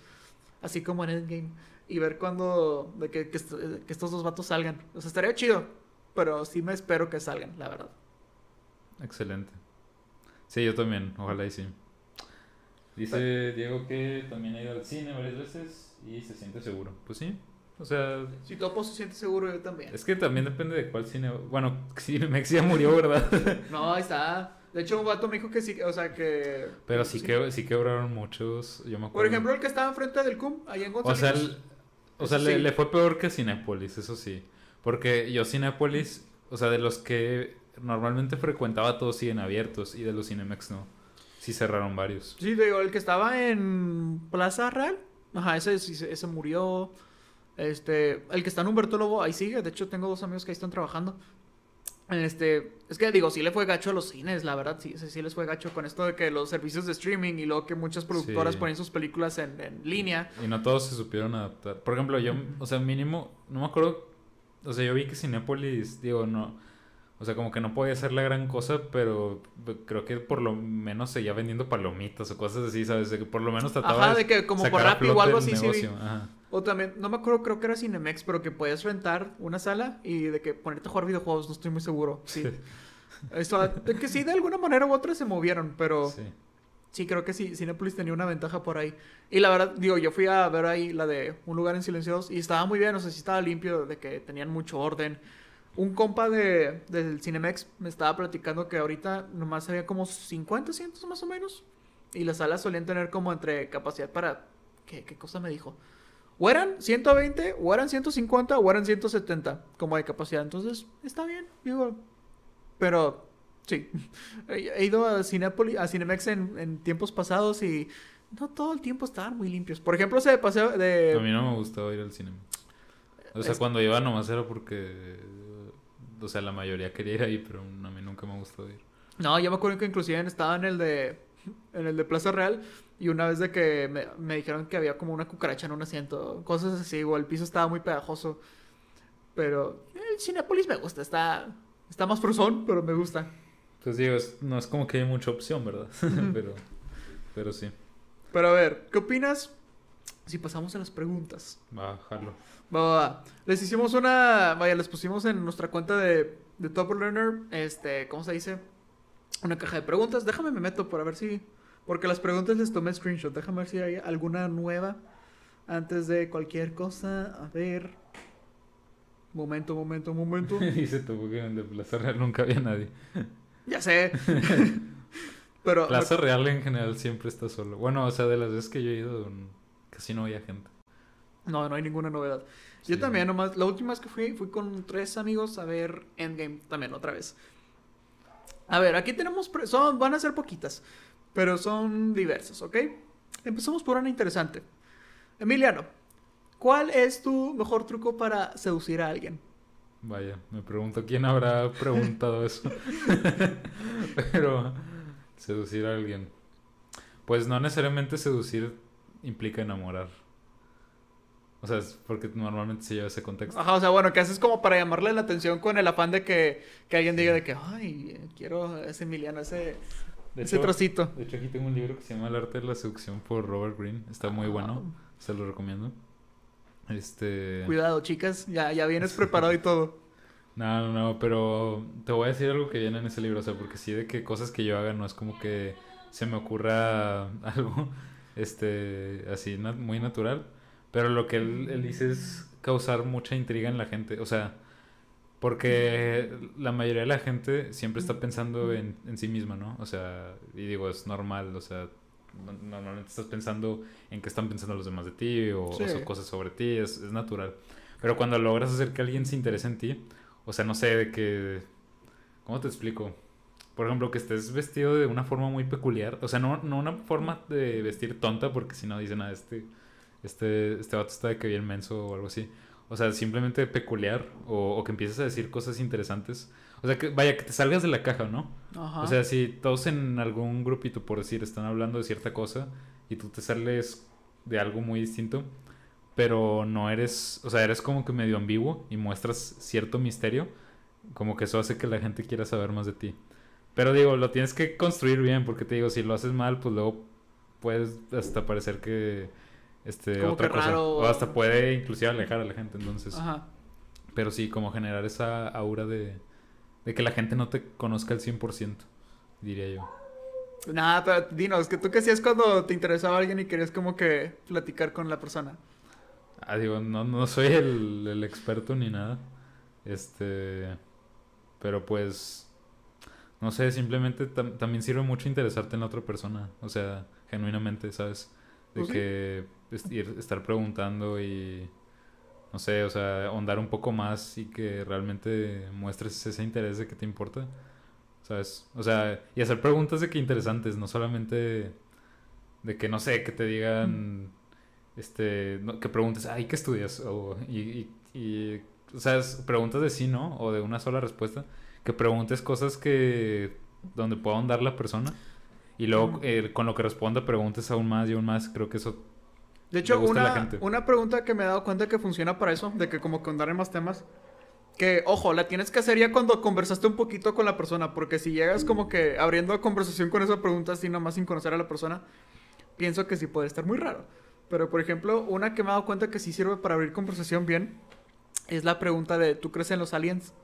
Así como en Endgame. Y ver cuando. de que, que estos dos vatos salgan. O sea, estaría chido. Pero sí me espero que salgan, la verdad. Excelente. Sí, yo también, ojalá y sí. Dice Diego que también ha ido al cine varias veces y se siente seguro. Pues sí, o sea, Si Topo se siente seguro, yo también. es que también depende de cuál cine. Bueno, Cinemex ya murió, ¿verdad? No, ahí está. De hecho, un vato me dijo que sí, o sea, que. Pero sí, que, sí quebraron muchos, yo me acuerdo. Por ejemplo, el que estaba enfrente del CUM, allá en O González. sea, el- o sea le, sí. le fue peor que Cinépolis, eso sí. Porque yo Cinépolis, o sea, de los que normalmente frecuentaba todos siguen abiertos y de los Cinemex no. Sí cerraron varios. Sí, digo, el que estaba en Plaza Real. Ajá, ese, ese murió. Este, el que está en Humberto Lobo, ahí sigue. De hecho, tengo dos amigos que ahí están trabajando. Este, es que digo, sí le fue gacho a los cines, la verdad, sí, sí, sí les fue gacho con esto de que los servicios de streaming y luego que muchas productoras Sí. ponen sus películas en, en línea. Y no todos se supieron adaptar. Por ejemplo, yo, o sea, mínimo, no me acuerdo, o sea, yo vi que Cinépolis, digo, no, o sea, como que no podía hacer la gran cosa, pero creo que por lo menos seguía vendiendo palomitas o cosas así, ¿sabes? De que por lo menos trataba Ajá, de que como por Rappi o algo así, sí ajá. O también, no me acuerdo, creo que era Cinemex, pero que podías rentar una sala y de que ponerte a jugar videojuegos, no estoy muy seguro. Sí. Esto, de que sí, de alguna manera u otra se movieron, pero Sí. sí, creo que sí, Cinepolis tenía una ventaja por ahí. Y la verdad, digo, yo fui a ver ahí la de Un lugar en silencios y estaba muy bien, o sea, sí estaba limpio, de que tenían mucho orden. Un compa de, del Cinemex me estaba platicando que ahorita nomás había como 50 asientos más o menos. Y las salas solían tener como entre capacidad para... ¿Qué, qué cosa me dijo? O eran 120, o eran 150, o eran 170 como de capacidad. Entonces, está bien, digo. Pero, sí. He ido a, Cinépolis, a Cinemex en, en tiempos pasados y no todo el tiempo estaban muy limpios. Por ejemplo, ese paseo de... A mí no me gustaba ir al cine. O sea, Es- cuando iba nomás era porque, o sea, la mayoría quería ir ahí, pero a mí nunca me gustó ir. No, yo me acuerdo que inclusive estaba en el de en el de Plaza Real y una vez de que me, me dijeron que había como una cucaracha en un asiento, cosas así, o el piso estaba muy pegajoso. Pero el Cinépolis me gusta, está está más frusón, pero me gusta. Pues digo, es- no es como que hay mucha opción, ¿verdad? pero, pero sí. Pero a ver, ¿qué opinas si pasamos a las preguntas? Va, jalo. Va. Les hicimos una. Vaya, les pusimos en nuestra cuenta de, de Top Learner. Este, ¿cómo se dice? Una caja de preguntas. Déjame me meto para ver si. Porque las preguntas les tomé screenshot. Déjame ver si hay alguna nueva. Antes de cualquier cosa. A ver. Momento, momento, momento. Dice tu que en Plaza Real nunca había nadie. ya sé. Pero. Plaza Real en general siempre está solo. Bueno, o sea, de las veces que yo he ido, mm, casi no había gente. No, no hay ninguna novedad. Sí. Yo también, nomás. La última vez que fui, fui con tres amigos a ver Endgame también, otra vez. A ver, aquí tenemos. Son, van a ser poquitas, pero son diversas, ¿ok? Empezamos por una interesante. Emiliano, ¿cuál es tu mejor truco para seducir a alguien? Vaya, me pregunto quién habrá preguntado eso. Pero seducir a alguien. Pues no necesariamente seducir implica enamorar. O sea, es porque normalmente se lleva ese contexto. Ajá, o sea, bueno, ¿qué haces como para llamarle la atención con el afán de que, que alguien diga de que, ay, quiero ese Emiliano, ese, De ese hecho, trocito? de hecho, aquí tengo un libro que se llama El arte de la seducción por Robert Greene. Está muy bueno, se lo recomiendo. Este... Cuidado, chicas, ya, ya vienes preparado y todo. No, no, no, pero te voy a decir algo que viene en ese libro, o sea, porque sí de que cosas que yo haga no es como que se me ocurra algo, este, así, na- muy natural, pero lo que él, él dice es causar mucha intriga en la gente, o sea, porque la mayoría de la gente siempre está pensando en, en sí misma, ¿no? O sea, y digo, es normal, o sea, no- normalmente estás pensando en qué están pensando los demás de ti o, Sí. cosas sobre ti, es, es natural. Pero cuando logras hacer que alguien se interese en ti, o sea, no sé, de que... ¿Cómo te explico? Por ejemplo, que estés vestido de una forma muy peculiar. O sea, no, no una forma de vestir tonta, porque si no dicen, ah, este, este, este vato está de que bien menso o algo así. O sea, simplemente peculiar o, o que empieces a decir cosas interesantes. O sea, que vaya, que te salgas de la caja, ¿no? Ajá. O sea, si todos en algún grupito, por decir, están hablando de cierta cosa y tú te sales de algo muy distinto, pero no eres, o sea, eres como que medio ambiguo y muestras cierto misterio, como que eso hace que la gente quiera saber más de ti. Pero digo, lo tienes que construir bien, porque te digo, si lo haces mal, pues luego puedes hasta parecer que este Como otra que cosa raro. o hasta puede inclusive alejar a la gente, entonces. Ajá. Pero sí, como generar esa aura de, de que la gente no te conozca al 100%, diría yo. Nada, pero dinos, que tú qué hacías cuando te interesaba alguien y querías como que platicar con la persona. Ah, digo, no, no soy el, el experto ni nada. Este. Pero pues. No sé, simplemente tam- también sirve mucho interesarte en la otra persona. O sea, genuinamente, ¿sabes? De Pues que ir- estar preguntando y. No sé, o sea, ahondar un poco más y que realmente muestres ese interés de que te importa. ¿Sabes? O sea, y hacer preguntas de que interesantes, no solamente de que, no sé, que te digan, este, no- que preguntes, ay, ¿qué estudias? O, y, y, y, o sea, preguntas de sí, ¿no? O de una sola respuesta. Que preguntes cosas que, donde pueda ahondar la persona. Y luego, Ujú. eh, con lo que responda, preguntes aún más y aún más. Creo que eso De hecho, gusta a la una, gente. una pregunta que me he dado cuenta que funciona para eso, de que como que andar en más temas, que, ojo, la tienes que hacer ya cuando conversaste un poquito con la persona, porque si llegas como que abriendo conversación con esa pregunta así nomás sin conocer a la persona, pienso que sí puede estar muy raro. Pero, por ejemplo, una que me he dado cuenta que sí sirve para abrir conversación bien, es la pregunta de, ¿tú crees en los aliens?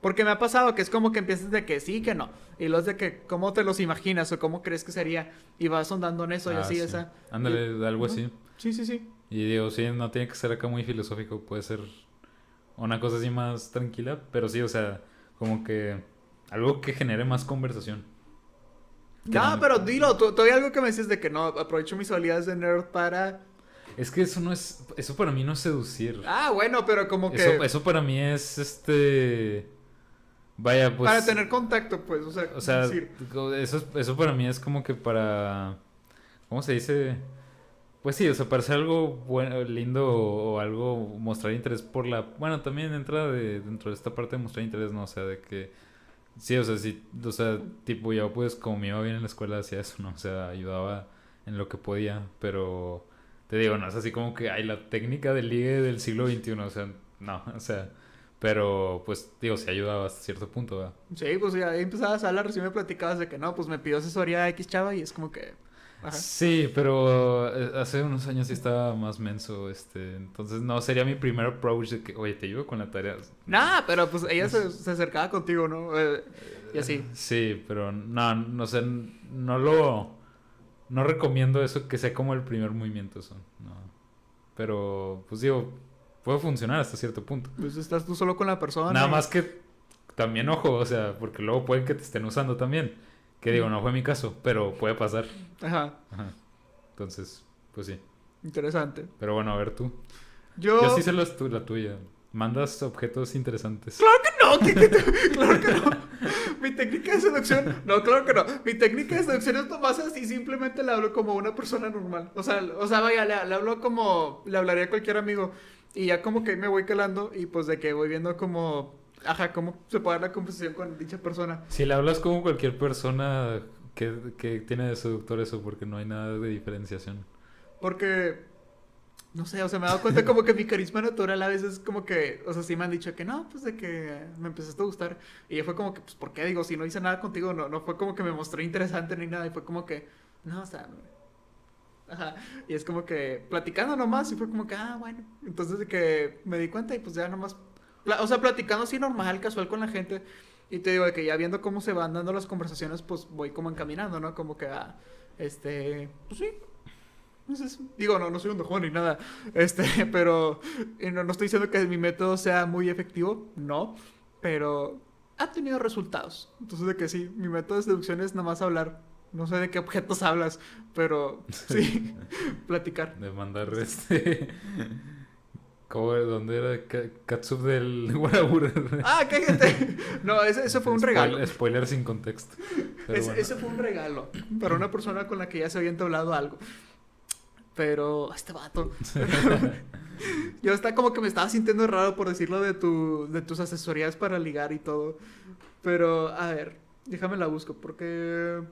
Porque me ha pasado que es como que empiezas de que sí, que no. Y los de que, ¿cómo te los imaginas o cómo crees que sería? Y vas sondando en eso y Ah, así, sí. esa. Ándale, algo así. Sí, sí, sí. Y digo, sí, no tiene que ser acá muy filosófico, puede ser una cosa así más tranquila, pero sí, o sea, como que algo que genere más conversación. No, no- pero dilo, todavía algo que me dices de que no, aprovecho mis habilidades de nerd para... Es que eso no es, eso para mí no es seducir. Ah, bueno, pero como que... Eso, eso para mí es este, vaya, pues. para tener contacto, pues, o sea, O sea, decir, eso, es- eso para mí es como que para, ¿cómo se dice? Pues sí, o sea, para hacer algo bueno, lindo o, o algo, mostrar interés por la... Bueno, también entra de, dentro de esta parte de mostrar interés, ¿no? O sea, de que... Sí, o sea, sí, o sea, tipo, yo pues como me iba bien en la escuela hacía eso, ¿no? O sea, ayudaba en lo que podía, pero te digo, no es así como que hay la técnica del ligue del siglo XXI, o sea, no, o sea, Pero, pues, digo, se ayudaba hasta cierto punto, ¿verdad? Sí, pues ya empezabas a hablar, recién me platicabas de que no, pues me pidió asesoría a X chava y es como que... Ajá. Sí, pero eh, hace unos años sí estaba más menso, este, entonces no, sería mi primer approach de que, oye, te ayudo con la tarea. Nah, pero pues ella se, se acercaba contigo, ¿no? Eh, y así. Sí, pero no, no sé, no lo, no recomiendo eso que sea como el primer movimiento, eso, no. Pero, pues digo, puede funcionar hasta cierto punto. Pues estás tú solo con la persona. Nada más que también ojo, o sea, porque luego pueden que te estén usando también. Que digo, no fue mi caso, pero puede pasar. Ajá, Ajá. Entonces, pues sí. interesante. Pero bueno, a ver tú. Yo... Yo sí sé la, tu- la tuya. Mandas objetos interesantes. ¡Claro que no! ¿qué- qué te- ¡Claro que no! Mi técnica de seducción... No, claro que no. Mi técnica de seducción es nomás así, simplemente le hablo como una persona normal. O sea, o sea vaya, le, le hablo como... Le hablaría a cualquier amigo. Y ya como que me voy calando y pues de que voy viendo como... Ajá, cómo se puede dar la conversación con dicha persona. Si le hablas como cualquier persona que, que tiene de seductor eso, porque no hay nada de diferenciación. Porque, no sé, o sea, me he dado cuenta como que mi carisma natural a veces como que, o sea, sí me han dicho que no, pues de que me empezaste a gustar. Y fue como que, pues, ¿por qué? Digo, si no hice nada contigo, no, no fue como que me mostré interesante ni nada. Y fue como que, no, o sea. Y es como que platicando nomás y fue como que, ah, bueno. Entonces de que me di cuenta y pues ya nomás, o sea, platicando así normal, casual con la gente. Y te digo de que ya viendo cómo se van dando las conversaciones, pues voy como encaminando, ¿no? Como que, ah, este, pues sí, entonces, digo, no, no soy un dojón ni nada. Este, pero no, no estoy diciendo que mi método sea muy efectivo, no. Pero ha tenido resultados. Entonces, de que sí, mi método de seducción es nada más hablar. No sé de qué objetos hablas, pero sí, platicar. De mandar este. ¿Cómo, ¿Dónde era? Ka- Katsup del Warabura. Ah, cállate. No, ese, ese fue un regalo. Spoiler, sin contexto. Ese, bueno. ese fue un regalo para una persona con la que ya se había entablado algo. Pero, este vato. Yo está como que me estaba sintiendo raro por decirlo de, tu, de tus asesorías para ligar y todo. Pero, a ver, déjame la busco porque...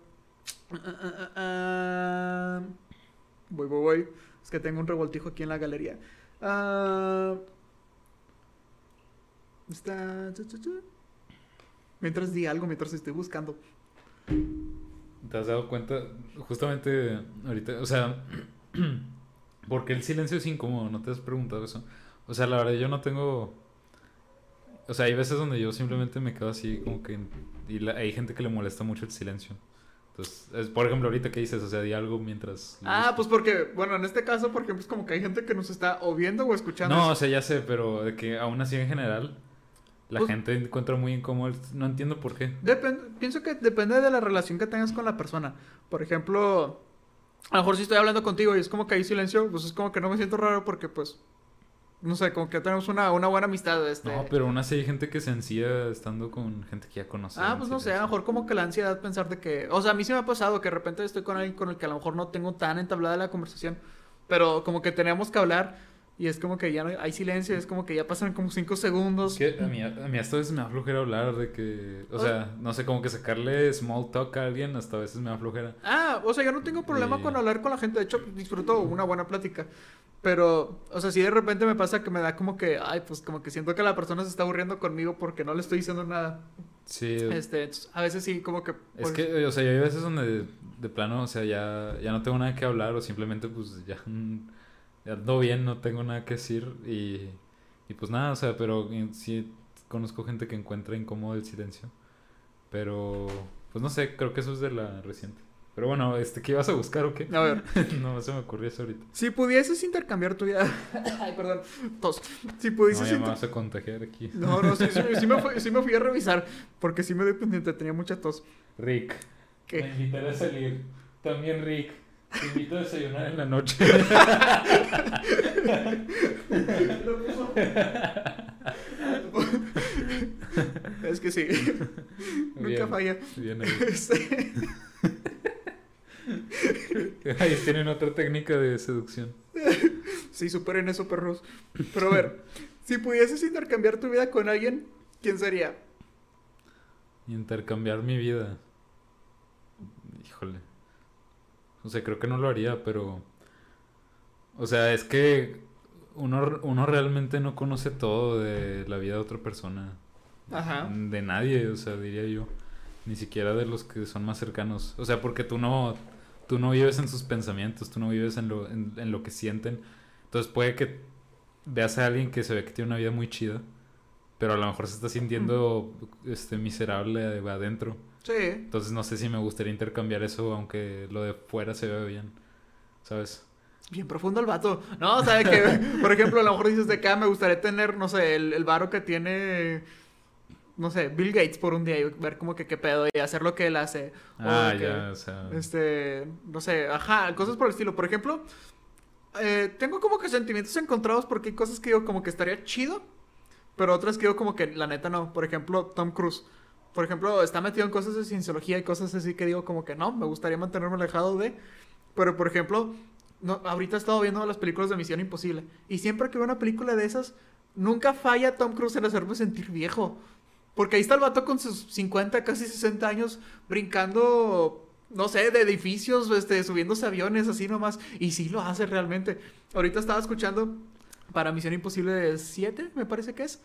Ah, ah, ah. Voy, voy, voy. Es que tengo un revoltijo aquí en la galería. Está... Mientras di algo, mientras estoy buscando. ¿Te has dado cuenta? Justamente ahorita, o sea, ¿por qué el silencio es incómodo? ¿No te has preguntado eso? O sea, la verdad yo no tengo... O sea, hay veces donde yo simplemente me quedo así como que... Y hay gente que le molesta mucho el silencio. Entonces, es- por ejemplo, ahorita que dices, o sea, di algo mientras... Ah, pues porque, bueno, en este caso, porque pues como que hay gente que nos está o viendo o escuchando. No, o sea, ya sé, pero de que aún así en general la Pues- gente encuentra muy incómodo... No entiendo por qué. Pienso que depende de la relación que tengas con la persona. Por ejemplo, a lo mejor si estoy hablando contigo y es como que hay silencio, pues es como que no me siento raro porque pues, no sé, como que tenemos una, una buena amistad. Este... No, pero aún así hay gente que se ansía estando con gente que ya conoce. Ah, pues no sé, a lo mejor como que la ansiedad pensar de que... O sea, a mí sí me ha pasado que de repente estoy con alguien con el que a lo mejor no tengo tan entablada la conversación, pero como que tenemos que hablar y es como que ya no hay silencio, es como que ya pasan como cinco segundos. Es que a mí, a mí hasta a veces me da flojera hablar de que... O sea, no sé, como que sacarle small talk a alguien hasta a veces me da flojera. Ah, o sea, yo no tengo problema Y- con hablar con la gente. De hecho, disfruto una buena plática. Pero, o sea, si de repente me pasa que me da como que, ay, pues como que siento que la persona se está aburriendo conmigo porque no le estoy diciendo nada. Sí, Este, a veces sí, como que. es que, o sea, yo hay veces donde de plano, o sea, ya, ya no tengo nada que hablar o simplemente pues ya, mm, ya ando bien, no tengo nada que decir y, y pues nada, o sea, pero sí conozco gente que encuentra incómodo el silencio. Pero, pues no sé, creo que eso es de la reciente. Pero bueno, este, ¿qué ibas a buscar o qué? A ver, no se me ocurrió eso ahorita. si pudieses intercambiar tu vida. ay, perdón, tos. Si No, pudieses. ya me inter- vas a contagiar aquí. No, no, sí, sí, sí me fui, sí me fui a revisar porque sí me doy pendiente, tenía mucha tos. Rick. ¿Qué? Me invitaré a salir. También Rick. Te invito a desayunar en la noche. Es que sí, nunca Bien, falla. Bien ahí. Este, Ahí tienen otra técnica de seducción. Sí, superen eso, perros. Pero a ver, si pudieses intercambiar tu vida con alguien, ¿quién sería? Intercambiar mi vida. Híjole. O sea, creo que no lo haría, pero... O sea, es que... uno, uno realmente no conoce todo de la vida de otra persona. Ajá. De nadie, o sea, diría yo. Ni siquiera de los que son más cercanos. O sea, porque tú no, tú no vives en sus pensamientos, tú no vives en lo, en, en lo que sienten. Entonces puede que veas a alguien que se ve que tiene una vida muy chida, pero a lo mejor se está sintiendo este, miserable de adentro. Sí. Entonces no sé si me gustaría intercambiar eso, aunque lo de fuera se vea bien. ¿Sabes? Bien profundo el vato. No, o sea, que, por ejemplo, a lo mejor dices de acá, me gustaría tener, no sé, el, el varo que tiene, no sé, Bill Gates por un día y ver como que qué pedo y hacer lo que él hace. O Ah, que, ya, o sea. Este, no sé, ajá, cosas por el estilo. Por ejemplo, eh, tengo como que sentimientos encontrados porque hay cosas que digo como que estaría chido, pero otras que digo como que la neta no. Por ejemplo, Tom Cruise. Por ejemplo, está metido en cosas de cienciología y cosas así que digo como que no, me gustaría mantenerme alejado de. Pero por ejemplo, no, ahorita he estado viendo las películas de Misión Imposible. Y siempre que veo una película de esas, nunca falla Tom Cruise en hacerme sentir viejo. Porque ahí está el vato con sus 50, casi 60 años, brincando, no sé, de edificios, este, subiéndose aviones, así nomás. Y sí lo hace realmente. Ahorita estaba escuchando para Misión Imposible 7, me parece que es.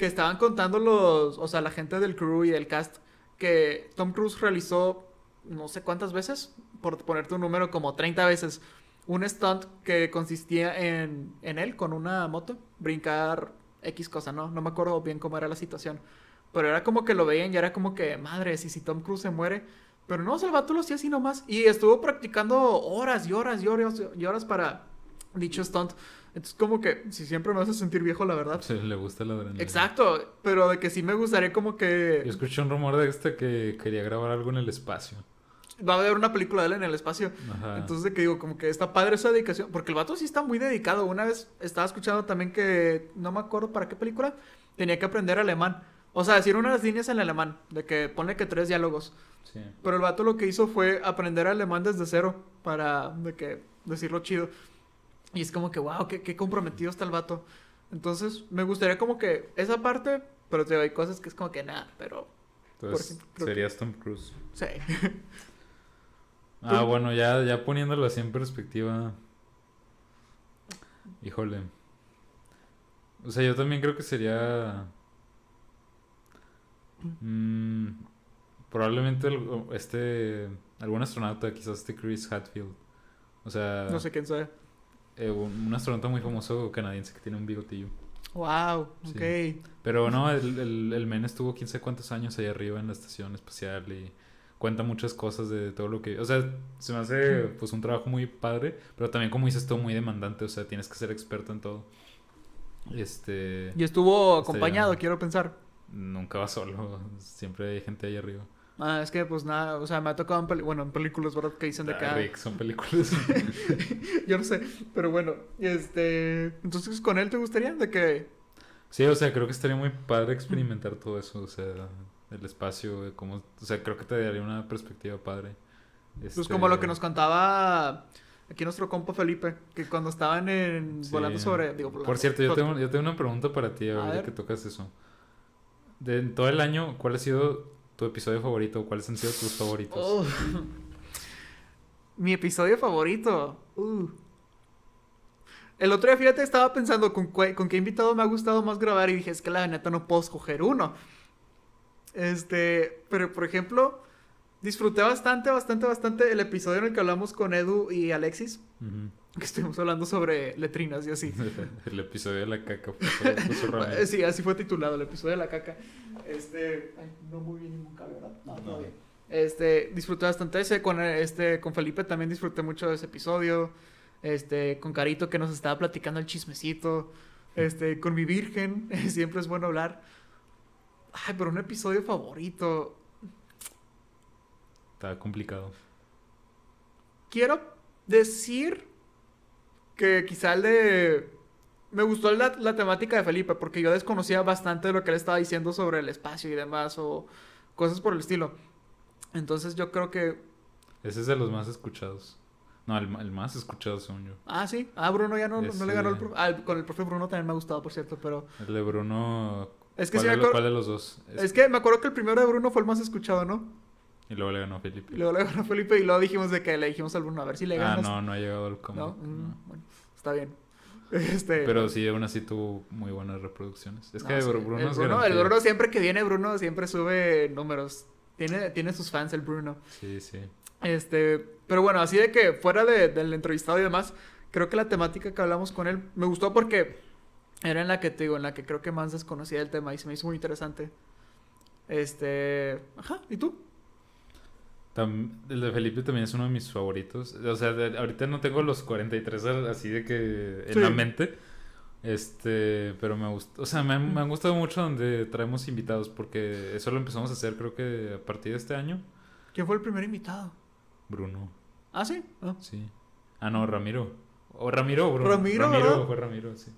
Que estaban contando los, o sea, la gente del crew y del cast, que Tom Cruise realizó no sé cuántas veces, por ponerte un número, como 30 veces, un stunt que consistía en, en él con una moto, brincar X cosa, ¿no? No me acuerdo bien cómo era la situación. Pero era como que lo veían y era como que, madre, si, si Tom Cruise se muere. Pero no, o sea, el vato lo hacía así nomás. Y estuvo practicando horas y horas y horas y horas para dicho stunt. Entonces, como que, si siempre me hace sentir viejo, la verdad. Se le gusta la adrenalina. Exacto, pero de que sí me gustaría como que... Yo escuché un rumor de este que quería grabar algo en el espacio. Va a haber una película de él en el espacio. Ajá. Entonces, de que digo, como que está padre esa dedicación. Porque el vato sí está muy dedicado. Una vez estaba escuchando también que, no me acuerdo para qué película, tenía que aprender alemán. O sea, decir unas líneas en alemán. De que pone que tres diálogos. Sí. Pero el vato lo que hizo fue aprender alemán desde cero. Para, de que, decirlo chido. Y es como que, wow, qué, qué comprometido está el vato. Entonces, me gustaría como que esa parte. Pero te digo, hay cosas que es como que nada, pero Entonces, ejemplo, serías Tom Cruise. sí. Ah, bueno, ya, ya poniéndolo así en perspectiva. Híjole. O sea, yo también creo que sería. mm, probablemente el- este. Algún astronauta, quizás este Chris Hadfield. O sea, No sé quién soy. Eh, un, un astronauta muy famoso canadiense que tiene un bigotillo. Wow, Sí. ok. Pero no, el, el, el men estuvo quién sabe cuántos años allá arriba en la estación espacial y cuenta muchas cosas de todo lo que... O sea, se me hace pues un trabajo muy padre, pero también como dices todo muy demandante, o sea, tienes que ser experto en todo. Este... Y estuvo Está acompañado, quiero pensar. Nunca va solo, siempre hay gente ahí arriba. Ah, es que pues nada, o sea, me ha tocado en, peli- bueno, en películas, ¿verdad? Que dicen de Ah, acá. Rick, son películas. Yo no sé, pero bueno, este... Entonces, ¿con él te gustaría? De que... sí, o sea, creo que estaría muy padre experimentar todo eso, o sea, el espacio, cómo... O sea, creo que te daría una perspectiva padre. Pues Este, como lo que nos contaba aquí nuestro compa Felipe, que cuando estaban en... Sí. volando sobre... Digo, volando, Por cierto, yo tengo, yo tengo una pregunta para ti, A ver. que tocas eso. De en todo el año, ¿cuál ha sido tu episodio favorito? ¿Cuáles han sido tus favoritos? Oh. Mi episodio favorito. Uh. El otro día, fíjate, estaba pensando con, qué invitado me ha gustado más grabar y dije, es que la neta no puedo escoger uno. Este, pero por ejemplo, disfruté bastante, bastante, bastante el episodio en el que hablamos con Edu y Alexis, Ujú. Que estuvimos hablando sobre letrinas y así. el episodio de la caca. Eh, Sí, así fue titulado el episodio de la caca. Este, ay, no muy bien ningún cable, ¿verdad? No, No. bien. Este, disfruté bastante ese con este con Felipe también disfruté mucho de ese episodio. Este, con Carito que nos estaba platicando el chismecito. Este, con mi virgen, siempre es bueno hablar. Ay, pero un episodio favorito. Está complicado. Quiero decir que quizá el de... Me gustó la, la temática de Felipe porque yo desconocía bastante de lo que él estaba diciendo sobre el espacio y demás o cosas por el estilo. Entonces yo creo que... Ese es de los más escuchados. No, el, el más escuchado, según yo. Ah, sí. Ah, Bruno ya no, no le ganó el... Profe- ah, con el profe Bruno también me ha gustado, por cierto, pero... El de Bruno. Es que ¿cuál, sí me de lo- acuerdo- cuál de los dos? Es- Es que me acuerdo que el primero de Bruno fue el más escuchado, ¿no? Y luego le ganó a Felipe. Y luego le ganó Felipe y luego dijimos de que le dijimos al Bruno a ver si le Ah, ganas. no, no ha llegado al ¿No? combo. Mm, no. bueno, está bien. Este, Pero sí, aún así tuvo muy buenas reproducciones. Es no, que Bruno, el es Bruno, el. Bruno siempre que viene, Bruno siempre sube números. Tiene, tiene sus fans el Bruno. Sí, sí. Este, pero bueno, así de que fuera de- del entrevistado y demás, creo que la temática que hablamos con él me gustó porque era en la que te digo, en la que creo que más desconocía el tema y se me hizo muy interesante. Este, ajá, ¿y tú? El de Felipe también es uno de mis favoritos. O sea, de- ahorita no tengo los 43 al- así de que en Sí. la mente. Este, pero me gusta, o sea, me, han- me han gustado mucho donde traemos invitados porque eso lo empezamos a hacer creo que a partir de este año. ¿Quién fue el primer invitado? Bruno, Ah, sí. Ah. sí. Ah, no, Ramiro. O Ramiro o Bruno. Ramiro, ¿verdad? fue Ramiro, sí.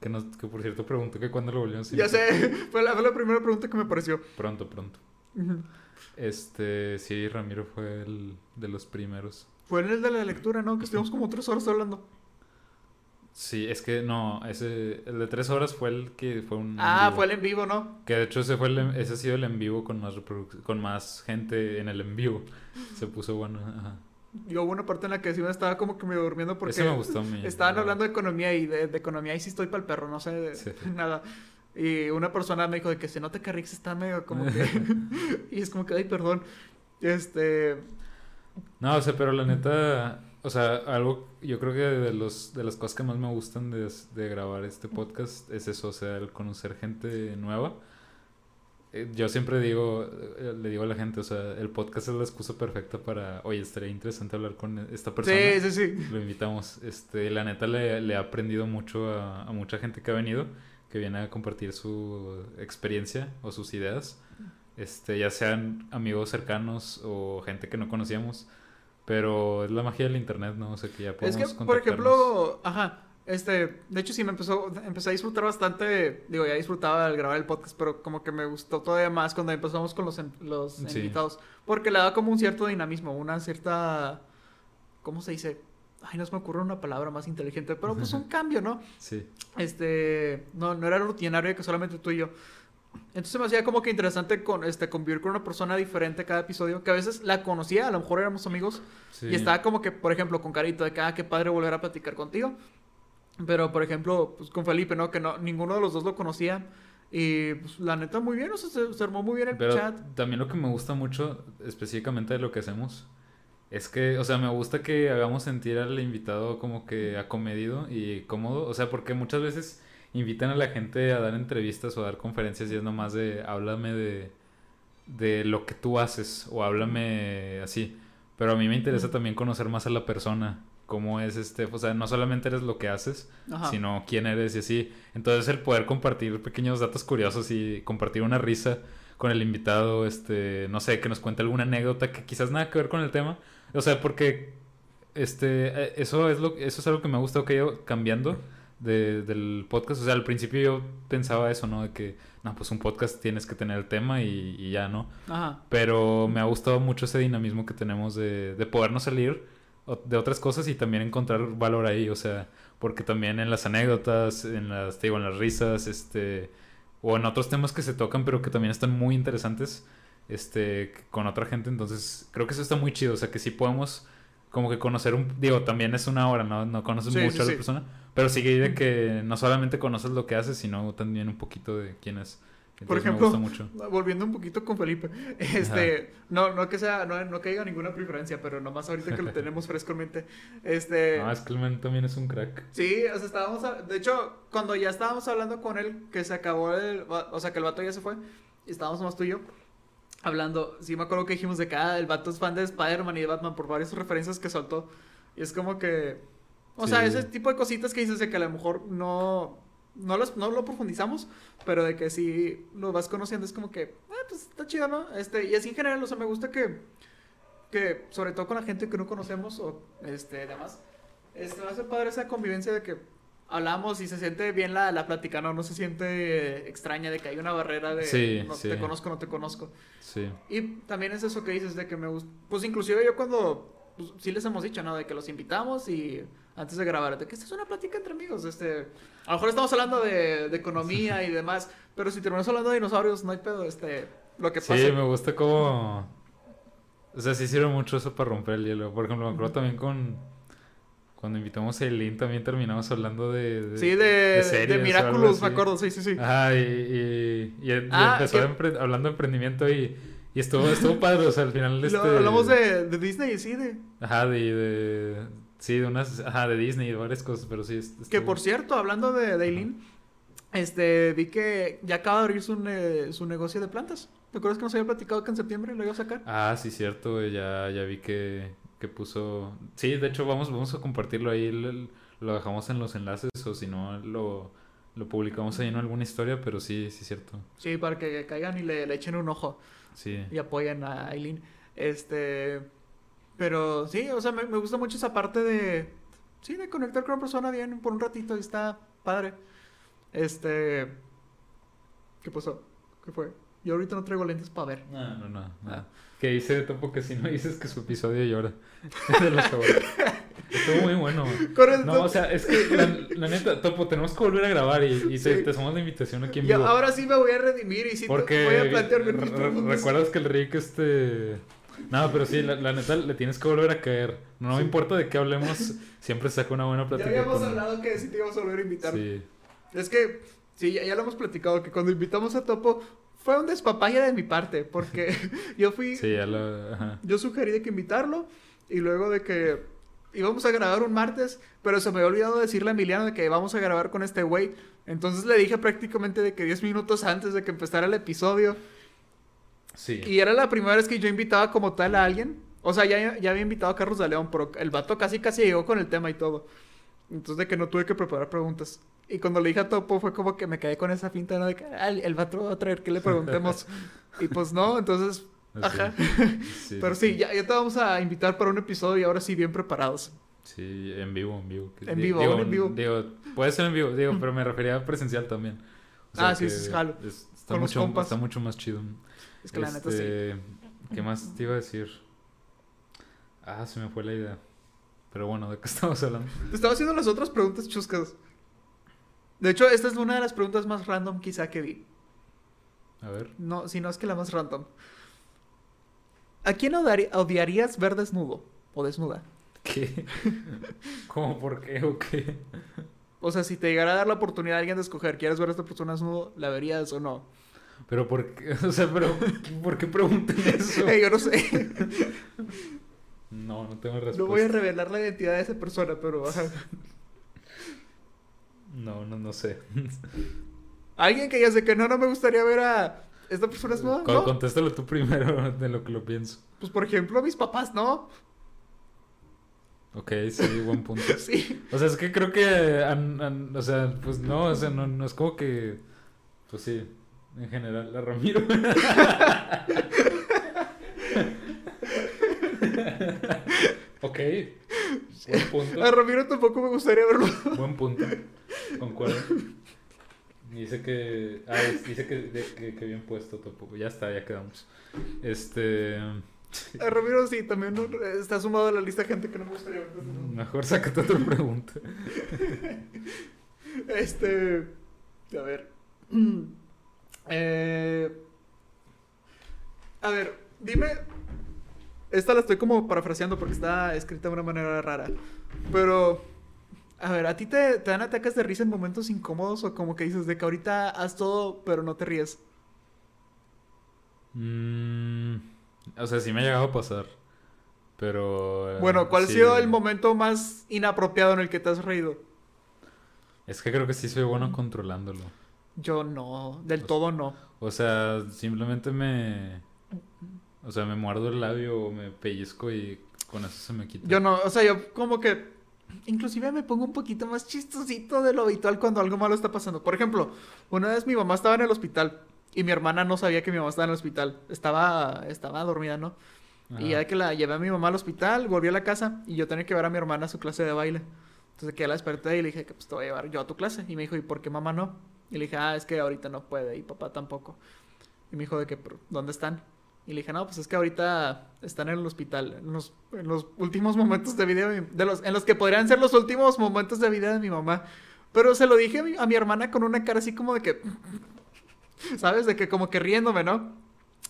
Que, nos, que por cierto preguntó que cuándo lo volvimos a Ya sé, fue la, fue la primera pregunta que me pareció. Pronto, pronto. Ujú. Este, sí, Ramiro fue el de los primeros. Fue en el de la lectura, ¿no? Que estuvimos como tres horas hablando. Sí, es que no, ese, el de tres horas fue el que fue un... Ah, fue el en vivo, ¿no? Que de hecho ese, fue el, ese ha sido el en vivo con más con más gente en el en vivo. Se puso bueno. Ajá. Yo hubo una parte en la que sí me estaba como que me durmiendo porque Ese me gustó a mí. estaban hablando de economía y de, de economía y sí estoy para el perro, no sé de Sí. nada. Y una persona me dijo de que se nota que Rix está medio como que... y es como que, ay, perdón. Este... No, o sea, pero la neta, o sea, algo, yo creo que de los de las cosas que más me gustan de, de grabar este podcast es eso, o sea, el conocer gente nueva. Eh, Yo siempre digo, eh, le digo a la gente, o sea, el podcast es la excusa perfecta para, oye, estaría interesante hablar con esta persona. Sí, sí, sí. Lo invitamos. Este, la neta le, le he aprendido mucho a, a mucha gente que ha venido, que viene a compartir su experiencia o sus ideas. Este, ya sean amigos cercanos o gente que no conocíamos. Pero es la magia del internet, ¿no? O sea, que ya Es podemos que, por ejemplo, ajá, este, de hecho sí me empezó, empecé a disfrutar bastante, digo, ya disfrutaba al grabar el podcast, pero como que me gustó todavía más cuando empezamos con los, los Sí. invitados, porque le da como un cierto dinamismo, una cierta, ¿cómo se dice? Ay, no se me ocurre una palabra más inteligente, pero pues un cambio, ¿no? Sí, Este, no, no era rutinario que solamente tú y yo. Entonces me hacía como que interesante con, este, convivir con una persona diferente cada episodio, que a veces la conocía, a lo mejor éramos amigos, sí. y estaba como que, por ejemplo, con Carito, de que, ah, qué padre volver a platicar contigo. Pero, por ejemplo, pues con Felipe, ¿no? Que no, ninguno de los dos lo conocía. Y, pues, la neta, muy bien, o sea, se, se armó muy bien el Pero chat. también lo que me gusta mucho, específicamente de lo que hacemos, es que, o sea, me gusta que hagamos sentir al invitado como que acomedido y cómodo. O sea, porque muchas veces invitan a la gente a dar entrevistas o a dar conferencias y es nomás de, háblame de, de lo que tú haces o háblame así. Pero a mí me interesa también conocer más a la persona, cómo es este, o sea, no solamente eres lo que haces, Ajá. sino quién eres y así. Entonces el poder compartir pequeños datos curiosos y compartir una risa con el invitado, este, no sé, que nos cuente alguna anécdota que quizás nada que ver con el tema. O sea, porque este, eh, eso es lo, eso es algo que me ha gustado que ido cambiando de- del podcast. O sea, al principio yo pensaba eso, ¿no? De que, no, pues un podcast tienes que tener el tema y, y ya, ¿no? Ajá. Pero me ha gustado mucho ese dinamismo que tenemos de, de podernos salir de otras cosas y también encontrar valor ahí, o sea, porque también en las anécdotas, en las, te digo, en las risas, este, o en otros temas que se tocan, pero que también están muy interesantes, este, con otra gente, entonces creo que eso está muy chido, o sea, que sí podemos como que conocer un, digo, también es una hora, ¿no? No conoces Sí, mucho sí, a la sí. persona, pero sigue de que no solamente conoces lo que haces, sino también un poquito de quién es. Por Entonces, ejemplo, mucho. volviendo un poquito con Felipe, este, no, no que sea, no, no que haya ninguna preferencia, pero nomás ahorita que lo tenemos frescamente, este, No, es que el también es un crack. Sí, o sea, estábamos, a- de hecho, cuando ya estábamos hablando con él, que se acabó el, o sea, que el vato ya se fue, y estábamos nomás tú y yo, hablando, sí me acuerdo que dijimos de que, ah, el vato es fan de Spider-Man y de Batman por varias referencias que soltó, y es como que, o sea, ese tipo de cositas que dices de que a lo mejor no, no, los, no lo profundizamos, pero de que si lo vas conociendo es como que, ah, pues está chido, ¿no? Este, y así en general, o sea, me gusta que, que sobre todo con la gente que no conocemos o, este, demás, este, me hace padre esa convivencia de que hablamos y se siente bien la, la plática, ¿no? No se siente extraña de que hay una barrera de Sí, no sí. te conozco, no te conozco. Sí. Y también es eso que dices de que me gusta. Pues inclusive yo cuando. Pues, sí les hemos dicho, ¿no? De que los invitamos y antes de grabar, de que esta es una plática entre amigos. Este, a lo mejor estamos hablando de, de economía y demás, pero si terminamos hablando de dinosaurios, no hay pedo. Este, lo que Sí, pasa. me gusta cómo... O sea, sí sirve mucho eso para romper el hielo. Por ejemplo, me acuerdo también con... Cuando invitamos a Eileen también terminamos hablando de... de sí, de, de, series Miraculous, me acuerdo, sí, sí, sí. Ajá, y, y, y- y Ah, empezó que- hablando de emprendimiento y, y estuvo, estuvo padre, o sea, al final este... Hablamos de, de Disney, sí, de... Ajá, de, de... Sí, de unas... Ajá, de Disney y de varias cosas, pero sí... Que por cierto, hablando de, Eileen, este, vi que ya acaba de abrir su, ne- su negocio de plantas. ¿Te acuerdas que nos había platicado que en septiembre lo iba a sacar? Ah, sí, cierto, ya, ya vi que, que puso... Sí, de hecho vamos, vamos a compartirlo ahí, lo, lo dejamos en los enlaces o si no lo, lo publicamos ahí en alguna historia, pero sí, sí, cierto. Sí, para que caigan y le, le echen un ojo Sí. y apoyen a Eileen. Este, pero sí, o sea, me, me gusta mucho esa parte de, sí, de conectar con una persona bien por un ratito y está padre. Este, ¿qué pasó? ¿Qué fue? Yo ahorita no traigo lentes para ver. No, no, no. Ah. Que dice Topo que si no dices que su episodio llora. de los sabores. Estuvo muy bueno. el- No, o sea, es que la, la neta, Topo, tenemos que volver a grabar y, y te, Sí. te hacemos la invitación aquí en Y vivo. ahora sí me voy a redimir y sí te- Porque voy a plantearme recuerdas que el Rick este no, pero sí, la, la neta le tienes que volver a caer. No me importa de qué hablemos, siempre saca una buena Ya plática. habíamos con- hablado que sí te íbamos a volver a invitar. Sí. Es que, sí, ya, ya lo hemos platicado, que cuando invitamos a Topo fue un despapaya de mi parte, porque yo fui, Sí, ya lo ajá. yo sugerí de que invitarlo y luego de que íbamos a grabar un martes, pero se me había olvidado decirle a Emiliano de que vamos a grabar con este güey. Entonces le dije prácticamente de que 10 minutos antes de que empezara el episodio. Sí. Y era la primera vez que yo invitaba como tal a alguien. O sea, ya, ya había invitado a Carlos de León, pero el vato casi casi llegó con el tema y todo. Entonces de que no tuve que preparar preguntas. Y cuando le dije a Topo fue como que me quedé con esa finta, ¿no? De que "Ah, el, vato va a traer que le preguntemos. y pues no, entonces, ajá. Sí, Pero sí, ya, ya te vamos a invitar para un episodio y ahora sí bien preparados. Sí, en vivo, en vivo. En vivo, digo, aún en vivo. Digo, puede ser en vivo, digo, pero me refería a presencial también. O Ah, sí, sí, jalo. es- está, Con mucho, está mucho más chido. Es que la neta sí. Este, ¿Qué más te iba a decir? Ah, se me fue la idea. Pero bueno, ¿de qué estamos hablando? Te estaba haciendo las otras preguntas chuscas. De hecho, esta es una de las preguntas más random quizá que vi. A ver. No, si no es que la más random. ¿A quién odiarías ver desnudo? O desnuda. ¿Qué? ¿Cómo? ¿Por qué? ¿O qué? O sea, si te llegara a dar la oportunidad a alguien de escoger, ¿quieres ver a esta persona desnudo? ¿La verías o no? Pero por qué, o sea, pero ¿por qué preguntan eso? Yo no sé. No, no tengo respuesta. No voy a revelar la identidad de esa persona, pero... No, no, no sé. Alguien que ya sé que no, no me gustaría ver a esta persona desnuda. Con- ¿no? Contéstalo tú primero de lo que lo pienso. Pues por ejemplo, mis papás, ¿no? Ok, sí, buen punto. Sí. O sea, es que creo que, o sea, pues no, o sea, no, no es como que, pues sí, en general, la Ramiro. ok, buen punto, A Ramiro tampoco me gustaría verlo. buen punto, concuerdo. Dice que, ah, es- dice que, de- que, que bien puesto, Topo. Ya está, ya quedamos. Este, A Ramiro sí, también está sumado a la lista de gente que no me gustaría ver. mejor sácate otra pregunta. Este. A ver. Eh, a ver, dime. Esta la estoy como parafraseando porque está escrita de una manera rara. Pero. A ver, ¿a ti te, te dan ataques de risa en momentos incómodos o como que dices de que ahorita haz todo pero no te ríes? Mm, o sea, sí me ha llegado a pasar. Pero. eh, Bueno, ¿cuál sí. ha sido el momento más inapropiado en el que te has reído? Es que creo que sí soy bueno controlándolo. Yo no, del todo no. O sea, simplemente me. O sea, me muerdo el labio o me pellizco y con eso se me quita. Yo no, o sea, yo como que inclusive me pongo un poquito más chistosito de lo habitual cuando algo malo está pasando. Por ejemplo, una vez mi mamá estaba en el hospital y mi hermana no sabía que mi mamá estaba en el hospital. Estaba estaba dormida, ¿no? Ajá. Y ya que la llevé a mi mamá al hospital, volví a la casa y yo tenía que ver a mi hermana a su clase de baile. Entonces que la desperté y le dije que pues te voy a llevar yo a tu clase. Y me dijo, ¿y por qué mamá no? Y le dije, ah, es que ahorita no puede y papá tampoco. Y me dijo de que, "¿Pero ¿dónde están? Y le dije, no, pues es que ahorita están en el hospital, en los, últimos momentos de vida, de, mi- de los, en los que podrían ser los últimos momentos de vida de mi mamá. Pero se lo dije a mi hermana con una cara así como de que, ¿sabes? De que como que riéndome, ¿no?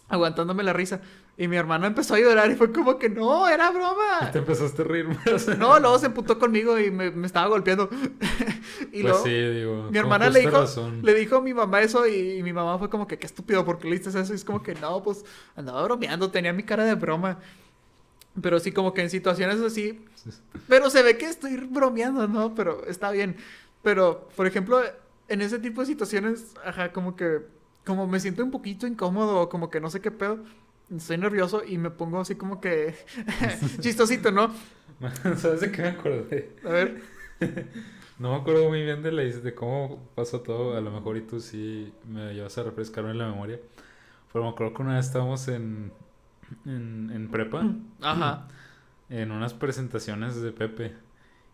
aguantándome la risa. Y mi hermano empezó a llorar y fue como que no, era broma. Te empezaste a reír más. No, luego se emputó conmigo y me, me estaba golpeando. y pues luego, sí, digo. mi hermana le dijo, razón. le dijo a mi mamá eso y, y mi mamá fue como que qué estúpido, porque le dices eso? Y es como que no, pues andaba bromeando, tenía mi cara de broma. Pero sí, como que en situaciones así. Pero se ve que estoy bromeando, ¿no? Pero está bien. Pero, por ejemplo, en ese tipo de situaciones, ajá, como que. Como me siento un poquito incómodo, como que no sé qué pedo. Estoy nervioso y me pongo así como que. chistosito, ¿no? ¿Sabes de qué me acordé? A ver. No me acuerdo muy bien de, la, de cómo pasó todo. A lo mejor y tú sí me llevas a refrescarme la memoria. Pero me acuerdo que una vez estábamos en, en, en prepa. Ajá. En unas presentaciones de Pepe.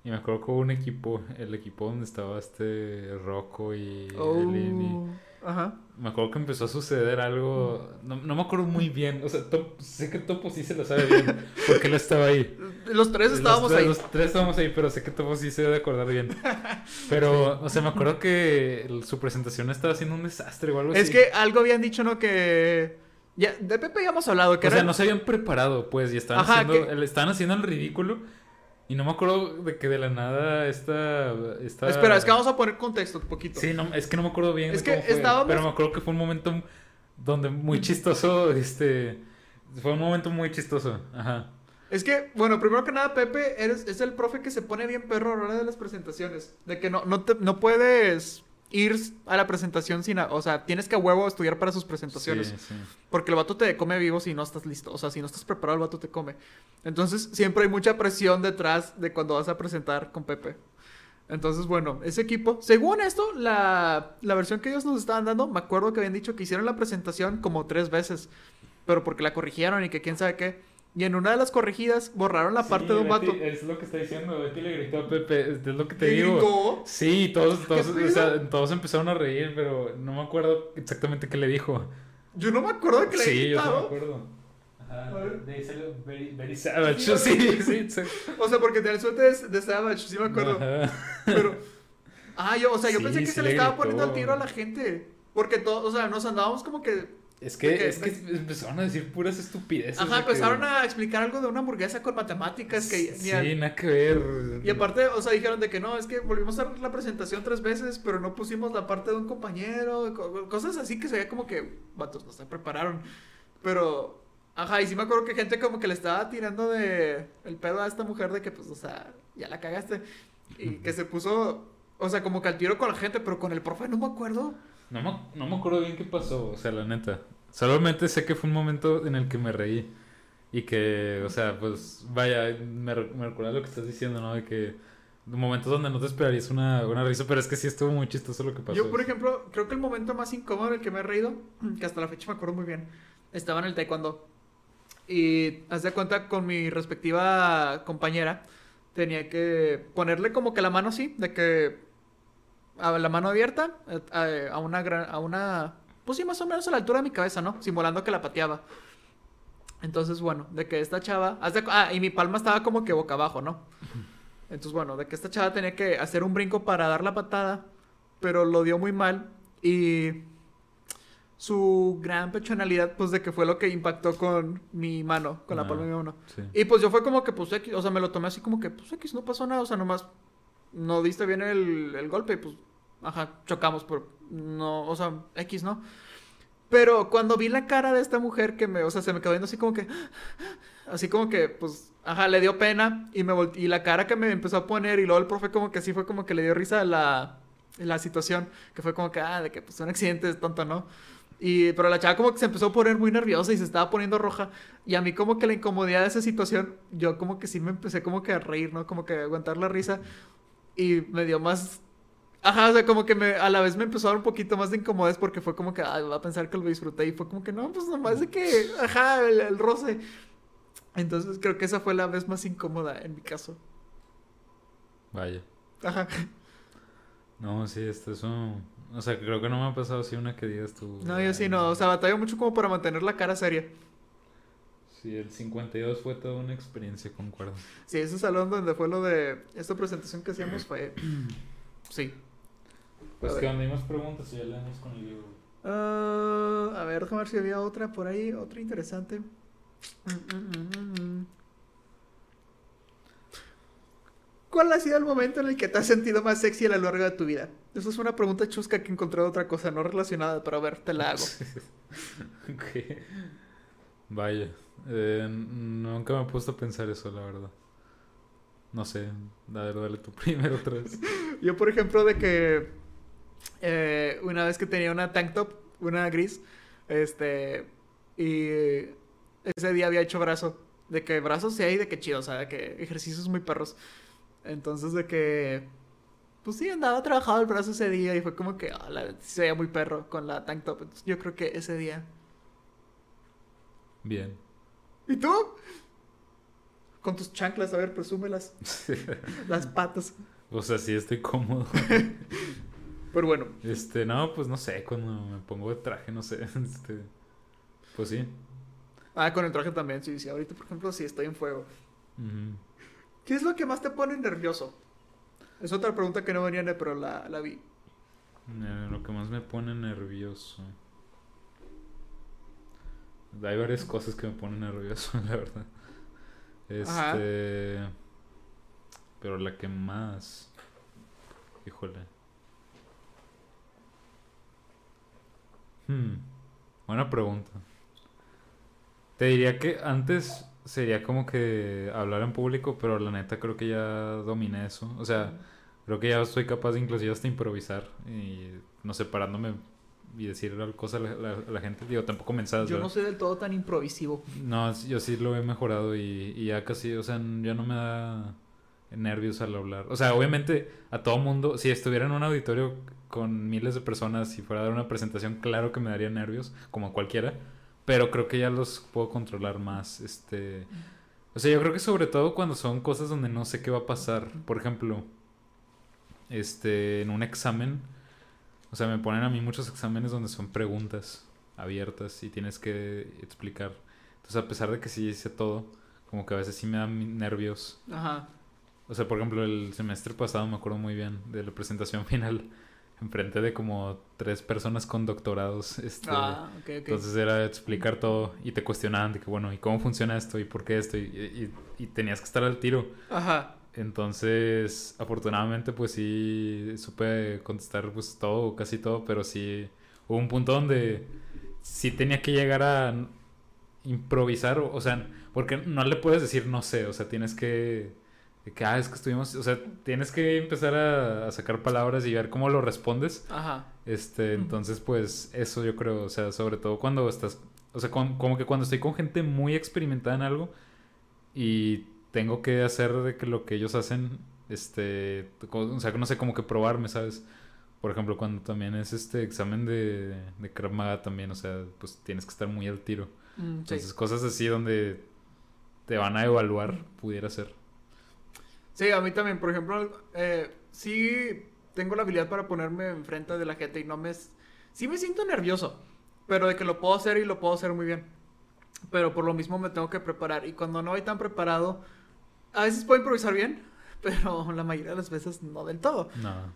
Y me acuerdo que hubo un equipo, el equipo donde estaba este Rocco y Elin y- Oh, Ajá. Me acuerdo que empezó a suceder algo. No, no me acuerdo muy bien. O sea, Top- sé que Topo sí se lo sabe bien. Porque él estaba ahí. Los tres Los estábamos tres- ahí. Los tres estábamos ahí, pero sé que Topo sí se debe acordar bien. Pero, o sea, me acuerdo que su presentación estaba haciendo un desastre o algo así. Es que algo habían dicho, ¿no? Que. Ya, de Pepe ya hemos hablado, que O era. sea, no se habían preparado, pues, y estaban, Ajá, haciendo, que- estaban haciendo el ridículo. Y no me acuerdo de que de la nada esta... esta... Espera, es que vamos a poner contexto un poquito. Sí, no, es que no me acuerdo bien Es de que fue, estábamos- pero me acuerdo que fue un momento donde muy chistoso, este... Fue un momento muy chistoso, ajá. Es que, bueno, primero que nada, Pepe eres, es el profe que se pone bien perro a la hora de las presentaciones. De que no, no, te- no puedes ir a la presentación sin... a- o sea, tienes que a huevo estudiar para sus presentaciones. Sí, sí. Porque el vato te come vivo si no estás listo. O sea, si no estás preparado, el vato te come. Entonces, siempre hay mucha presión detrás de cuando vas a presentar con Pepe. Entonces, bueno, ese equipo, según esto, la, la versión que ellos nos estaban dando, me acuerdo que habían dicho que hicieron la presentación como tres veces, pero porque la corrigieron y que quién sabe qué. Y en una de las corregidas borraron la parte de un vato. Es lo que está diciendo, Betty le gritó a Pepe, es lo que te ¿Qué digo. gritó? Sí, todos, todos, ¿Qué o sea, todos empezaron a reír, pero no me acuerdo exactamente qué le dijo. Yo no me acuerdo de que le Sí, haya yo sí me acuerdo. Ajá, de very, very savage. Sí, Sí, sí, sí. O sea, porque tenía el suéter de, de Savage, sí me acuerdo. Ajá. Pero. Ah, yo, o sea, yo Sí, pensé que sí se le le estaba gritó. poniendo al tiro a la gente. Porque todos, o sea, nos andábamos como que. Es que, Porque- es que empezaron a decir puras estupideces. Ajá, de que- empezaron a explicar algo de una hamburguesa con matemáticas que. Sí, nada que ver. Y aparte, o sea, dijeron de que no, es que volvimos a hacer la presentación tres veces, pero no pusimos la parte de un compañero, co- cosas así que se veía como que, vatos, no se prepararon. Pero, ajá, y sí me acuerdo que gente como que le estaba tirando de el pedo a esta mujer de que, pues, o sea, ya la cagaste. Y que se puso, o sea, como que al tiro con la gente, pero con el profe no me acuerdo. No me, no me acuerdo bien qué pasó, o sea, la neta. Solamente sé que fue un momento en el que me reí. Y que, o sea, pues, vaya, me, me recuerda lo que estás diciendo, ¿no? De que momentos donde no te esperarías una, una risa, pero es que sí estuvo muy chistoso lo que pasó. Yo, por ejemplo, creo que el momento más incómodo en el que me he reído, que hasta la fecha me acuerdo muy bien, estaba en el taekwondo. Y haz cuenta con mi respectiva compañera, tenía que ponerle como que la mano así, de que a la mano abierta, eh, a, a una gran, a una, pues sí, más o menos a la altura de mi cabeza, ¿no? Simulando que la pateaba. Entonces, bueno, de que esta chava, ah, y mi palma estaba como que boca abajo, ¿no? Entonces, bueno, de que esta chava tenía que hacer un brinco para dar la patada, pero lo dio muy mal y su gran personalidad, pues de que fue lo que impactó con mi mano, con la Ah. palma de mi mano. Sí. Y pues yo fue como que, pues X, o sea, me lo tomé así como que, pues X, no pasó nada, o sea, nomás no diste bien el, el golpe y pues, ajá, chocamos, pero no, o sea, X, ¿no? Pero cuando vi la cara de esta mujer que me, o sea, se me quedó viendo así como que, así como que, pues, ajá, le dio pena y me y la cara que me empezó a poner y luego el profe como que sí fue como que le dio risa a la, la situación, que fue como que, ah, de que pues un accidente es tonto, ¿no? Y, pero la chava como que se empezó a poner muy nerviosa y se estaba poniendo roja. Y a mí como que la incomodidad de esa situación, yo como que sí me empecé como que a reír, ¿no? Como que a aguantar la risa. Y me dio más... Ajá, o sea, como que me, a la vez me empezó a dar un poquito más de incomodidad porque fue como que, ay, va a pensar que lo disfruté. Y fue como que, no, pues nomás de que, ajá, el, el roce. Entonces creo que esa fue la vez más incómoda en mi caso. Vaya. Ajá. No, sí, esto es un... O sea, creo que no me ha pasado así una que digas tú. No, yo sí no. O sea, batallo mucho como para mantener la cara seria. Sí, el 52 fue toda una experiencia, concuerdo. Sí, ese salón donde fue lo de esta presentación que hacíamos fue... Sí. Pues que hay más preguntas y ya leemos con el libro. Ah, a ver, déjame ver si había otra por ahí, otra interesante. ¿Cuál ha sido el momento en el que te has sentido más sexy a lo largo de tu vida? Esa es una pregunta chusca que encontré otra cosa, no relacionada, pero a ver, te la hago. Ok. Vaya. Eh, nunca me he puesto a pensar eso, la verdad. No sé. A ver, dale tú primero otra vez. Yo, por ejemplo, de que eh, una vez que tenía una tank top, una gris, este, y ese día había hecho brazo. De que brazos sí hay, de que chido, o sea, de que ejercicios muy perros. Entonces, de que, pues sí, andaba trabajado el brazo ese día y fue como que, ah, la- se veía muy perro con la tank top. Entonces, yo creo que ese día. Bien. ¿Y tú? Con tus chanclas, a ver, presúmelas. Las patas. O sea, sí estoy cómodo. Pero bueno, Este, no, pues no sé, cuando me pongo de traje, no sé. Este, pues sí. ah, con el traje también, sí, sí. Ahorita, por ejemplo, sí estoy en fuego. ¿Qué es lo que más te pone nervioso? Es otra pregunta que no venía, pero la, la vi. Eh, Lo que más me pone nervioso. Hay varias cosas que me ponen nervioso, la verdad. Ajá. Este. Pero la que más. Híjole. Hmm. Buena pregunta. Te diría que antes sería como que hablar en público, pero la neta creo que ya dominé eso. O sea, creo que ya soy capaz de inclusive hasta improvisar y no sé, parándome y decir cosas a la, la- a la gente. Digo, tampoco mensajes. Yo no soy del todo tan improvisivo. No, yo sí lo he mejorado y, y ya casi, o sea, ya no me da nervios al hablar. O sea, obviamente a todo mundo, si estuviera en un auditorio con miles de personas y fuera a dar una presentación, claro que me daría nervios, como a cualquiera, pero creo que ya los puedo controlar más. Este, o sea, yo creo que sobre todo cuando son cosas donde no sé qué va a pasar. Por ejemplo, este, en un examen, o sea, me ponen a mí muchos exámenes donde son preguntas abiertas y tienes que explicar. Entonces, a pesar de que sí hice todo, como que a veces sí me dan nervios. Ajá. O sea, por ejemplo, el semestre pasado me acuerdo muy bien de la presentación final enfrente de como tres personas con doctorados. Este, Ah, ok, ok. entonces era explicar todo y te cuestionaban de que, bueno, ¿y cómo funciona esto? ¿Y por qué esto? Y, y- y tenías que estar al tiro. Ajá. Entonces, afortunadamente, pues sí supe contestar pues todo, casi todo, pero sí hubo un punto donde sí tenía que llegar a improvisar, o sea, porque no le puedes decir no sé, o sea, tienes que, de que, ah, es que estuvimos, o sea, tienes que empezar a, a sacar palabras y ver cómo lo respondes. Ajá. Este, entonces, pues eso yo creo, o sea, sobre todo cuando estás, o sea, con- como que cuando estoy con gente muy experimentada en algo y tengo que hacer de que lo que ellos hacen, este, o sea, no sé, como que probarme, ¿sabes? Por ejemplo, cuando también es este examen de, de Krav Maga también, o sea, pues tienes que estar muy al tiro. Mm, sí. Entonces, cosas así donde te van a evaluar, pudiera ser. Sí, a mí también, por ejemplo, eh, sí tengo la habilidad para ponerme enfrente de la gente y no me... Sí me siento nervioso, pero de que lo puedo hacer y lo puedo hacer muy bien. Pero por lo mismo me tengo que preparar y cuando no voy tan preparado, a veces puedo improvisar bien, pero la mayoría de las veces no del todo. No,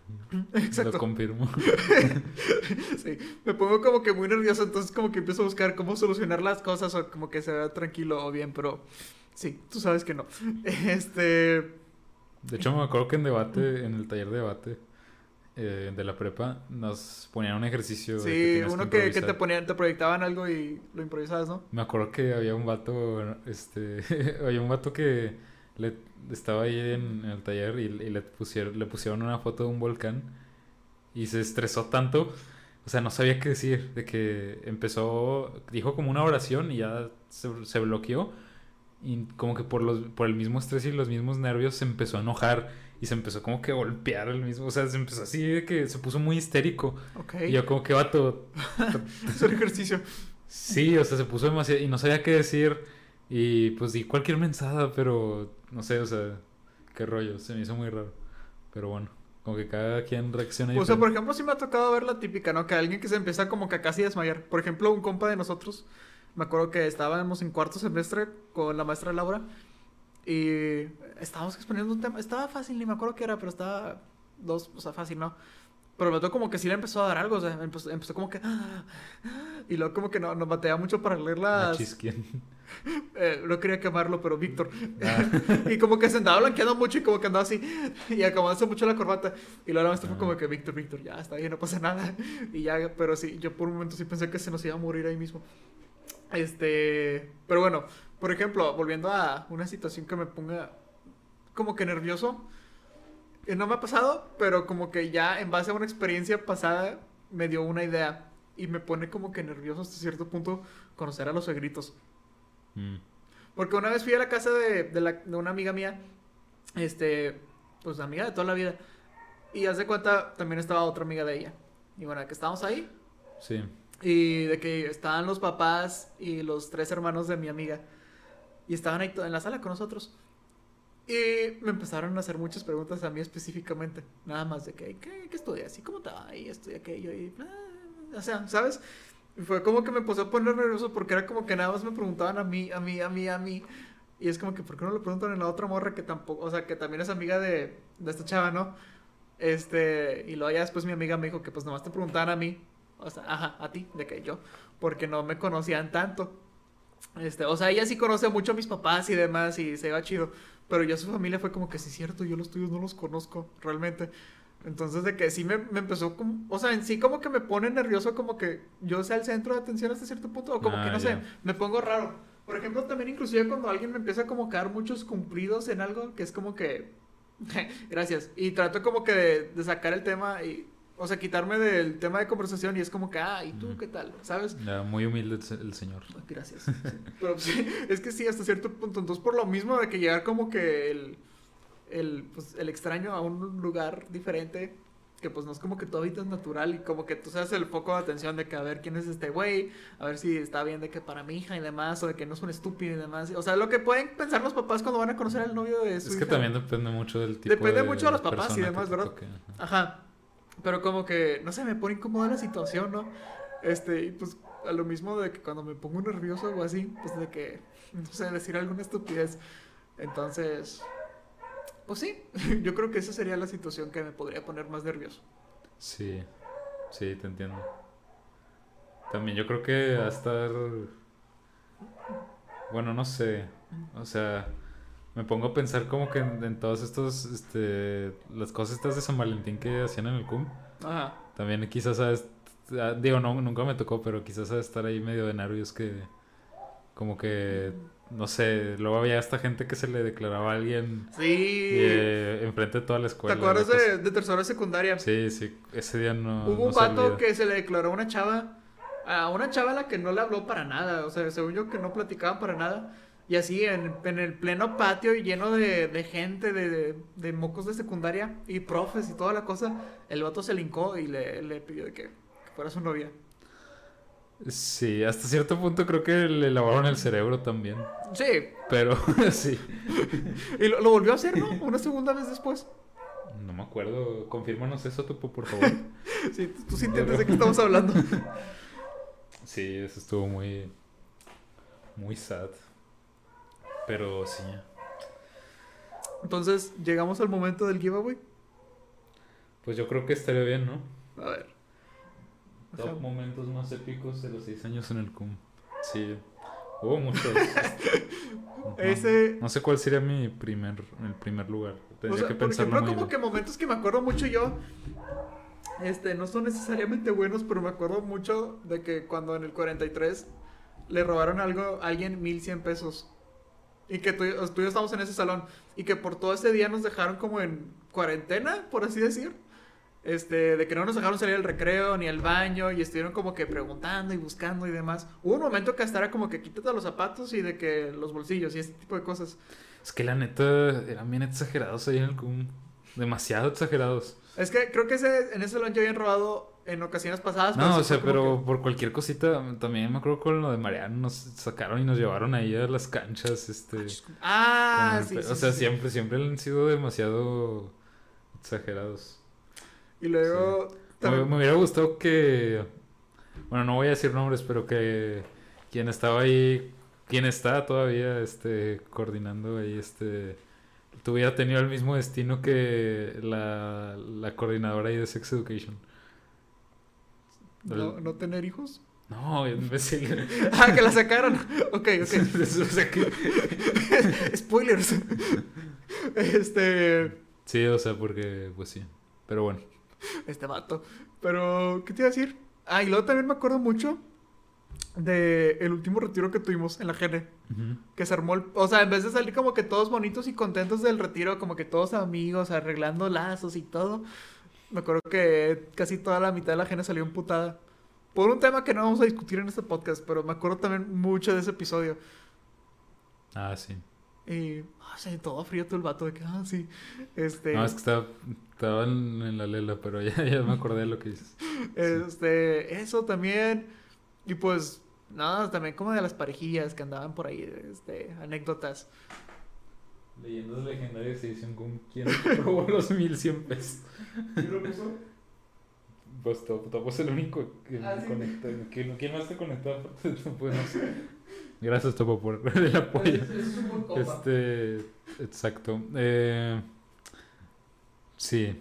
Exacto. lo confirmo. Sí, me pongo como que muy nervioso, entonces como que empiezo a buscar cómo solucionar las cosas o como que se vea tranquilo o bien, pero sí, tú sabes que no. Este, De hecho, me acuerdo que en debate, en el taller de debate eh, de la prepa, nos ponían un ejercicio. de sí, uno que, que te ponían, te proyectaban algo y lo improvisabas, ¿no? Me acuerdo que había un vato, este, había un vato que le, estaba ahí en, en el taller y, y le pusieron, le pusieron una foto de un volcán y se estresó tanto, o sea, no sabía qué decir, de que empezó, dijo como una oración y ya se, se bloqueó y como que por los, por el mismo estrés y los mismos nervios se empezó a enojar y se empezó como que a golpear el mismo, o sea, se empezó así de que se puso muy histérico Ok. y yo como que vato, Hacer ejercicio. Sí, o sea, se puso demasiado y no sabía qué decir y pues di cualquier mensada, pero no sé, o sea, qué rollo, se me hizo muy raro. Pero bueno, como que cada quien reacciona O sea, por ejemplo, sí me ha tocado ver la típica, ¿no? Que alguien que se empieza como que a casi desmayar. Por ejemplo, un compa de nosotros, me acuerdo que estábamos en cuarto semestre con la maestra Laura y estábamos exponiendo un tema. Estaba fácil, ni me acuerdo qué era, pero estaba dos, o sea, fácil, ¿no? Pero vato como que sí le empezó a dar algo, o sea, empezó, empezó como que... Y luego como que no, nos batea mucho para leer las... Chisquien. Eh, no quería quemarlo, pero Víctor. Ah. y como que se andaba blanqueando mucho y como que andaba así. Y acomodándose mucho la corbata. Y luego la maestra fue Ah. como que, Víctor, Víctor, ya está bien, no pasa nada. Y ya, pero sí, yo por un momento sí pensé que se nos iba a morir ahí mismo. Este. Pero bueno, por ejemplo, volviendo a una situación que me ponga como que nervioso. eh, No me ha pasado, pero como que ya en base a una experiencia pasada me dio una idea. Y me pone como que nervioso hasta cierto punto conocer a los suegritos. Mm. Porque una vez fui a la casa de, de, la- de una amiga mía, este, pues amiga de toda la vida. Y haz de cuenta, también estaba otra amiga de ella. Y bueno, que estábamos ahí. Sí. Y de que estaban los papás y los tres hermanos de mi amiga. Y estaban ahí en la sala con nosotros. Y me empezaron a hacer muchas preguntas a mí específicamente. Nada más de que, ¿qué, qué estudias? ¿Y cómo te va? Y y aquello. Y, ah, o sea, ¿sabes? Fue como que me empezó a poner nervioso porque era como que nada más me preguntaban a mí, a mí, a mí, a mí. Y es como que, ¿por qué no le preguntan a la otra morra que tampoco, o sea, que también es amiga de, de esta chava, ¿no? Este, y luego ya después mi amiga me dijo que pues nomás te preguntaban a mí, o sea, ajá, a ti, de que yo, porque no me conocían tanto. Este, o sea, ella sí conoce mucho a mis papás y demás y se va chido, pero yo su familia fue como que sí es cierto, yo los tuyos no los conozco realmente. Entonces de que sí me, me empezó como, o sea, en sí como que me pone nervioso como que yo sea el centro de atención hasta cierto punto, o como Ah, que no ya. sé, me pongo raro. Por ejemplo, también inclusive cuando alguien me empieza como a caer muchos cumplidos en algo, que es como que, gracias, y trato como que de, de sacar el tema y, o sea, quitarme del tema de conversación y es como que, ah, ¿y tú qué tal? ¿Sabes? Muy humilde el, se- el señor. Gracias. Sí. Pero sí, es que sí, hasta cierto punto. Entonces, por lo mismo de que llegar como que el, el, pues, el extraño a un lugar diferente, que pues no es como que tu hábitat natural y como que tú seas el foco de atención de que a ver quién es este güey, a ver si está bien de que para mi hija y demás, o de que no es un estúpido y demás. O sea, lo que pueden pensar los papás cuando van a conocer al novio de su Es que hija. también depende mucho del tipo Depende mucho de los papás y demás, ¿verdad? toque, ajá. Ajá. Pero como que, no sé, me pone incómoda la situación, ¿no? Este, y pues a lo mismo de que cuando me pongo nervioso o así, pues de que, no sé, decir alguna estupidez. Entonces, pues sí, yo creo que esa sería la situación que me podría poner más nervioso. Sí, sí, te entiendo. También yo creo que a estar... Bueno, no sé. O sea, me pongo a pensar como que en, en todas estas, este, las cosas estas de San Valentín que hacían en el CUM. Ajá. También quizás, ¿sabes? Ah, digo, no, nunca me tocó, pero quizás a estar ahí medio de nervios que... Como que, no sé, luego había esta gente que se le declaraba a alguien Sí. eh, enfrente de toda la ¿Te escuela. acuerdas la cosa- de, de tercera secundaria? Sí, sí, ese día no... Hubo no un olvida. que se le declaró a una chava, a una chava a la que no le habló para nada, o sea, según yo que no platicaban para nada. Y así, en, en el pleno patio y lleno de, de gente, de, de, mocos de secundaria y profes y toda la cosa, el vato se lincó y le, le pidió de que, que fuera su novia. Sí, hasta cierto punto creo que le lavaron el cerebro también. Sí, Pero sí. y lo, lo volvió a hacer, ¿no? Una segunda vez después. No me acuerdo. Confírmanos eso, Topo, por favor. Sí, tú, tú sí entiendes de qué estamos hablando. Sí, eso estuvo muy. Muy sad. Pero sí. Entonces, llegamos al momento del giveaway. Pues yo creo que estaría bien, ¿no? A ver. Ajá. Top momentos más épicos de los seis años en el CUM. Sí. Hubo muchos. No- Ese- No sé cuál sería mi primer, el primer lugar. O Tendría sea, que por pensarlo ejemplo, muy como que bien. momentos que me acuerdo mucho yo, este, no son necesariamente buenos, pero me acuerdo mucho de que cuando en el 43 le robaron algo a alguien 1100 pesos. Y que tú, tú y yo estábamos en ese salón. Y que por todo ese día nos dejaron como en cuarentena, por así decir. Este, de que no nos dejaron salir al recreo ni al baño y estuvieron como que preguntando y buscando y demás. Hubo un momento que hasta era como que quítate los zapatos y de que los bolsillos y ese tipo de cosas. Es que la neta eran bien exagerados ahí en el CUM. Demasiado exagerados. Es que creo que ese, en ese salón ya habían robado en ocasiones pasadas. No, o sea, pero por cualquier cosita, también me acuerdo con lo de Mariano, nos sacaron y nos llevaron ahí a las canchas, este... Ah, con el sí, O sea, sí, siempre, siempre han sido demasiado exagerados. Y luego... Me, también- me hubiera gustado que... Bueno, no voy a decir nombres, pero que quien estaba ahí, quien está todavía, este, coordinando ahí, este... Tuviera tenido el mismo destino que la, la coordinadora ahí de Sex Education. No, no tener hijos. No, imbécil. ah, que la sacaron. Ok, ok. Spoilers. este. Sí, o sea, porque, pues sí. Pero bueno. Este vato. Pero, ¿qué te iba a decir? Ah, y luego también me acuerdo mucho de el último retiro que tuvimos en la GN. Que se armó el... O sea, en vez de salir como que todos bonitos y contentos del retiro, como que todos amigos, arreglando lazos y todo. Me acuerdo que casi toda la mitad de la GN salió emputada. Por un tema que no vamos a discutir en este podcast, pero me acuerdo también mucho de ese episodio. Ah, sí. Y... Ah, todo frío todo el vato de que... Ah, sí. Este... No, es que estaba, estaba en, en la lela, pero ya, ya me acordé de lo que dices. Este, eso también. Y pues, nada, también como de las parejillas que andaban por ahí, este, anécdotas. Leyendas legendarias edición con quién robó los 1100 pesos. ¿Quién lo puso? Pues Topo, es el único que Ah, me sí. conecta. ¿Quién, quién más te conectó aparte de Topo? No sé. Gracias, Topo, por el apoyo. es un buen compa. Este, exacto. Eh, sí,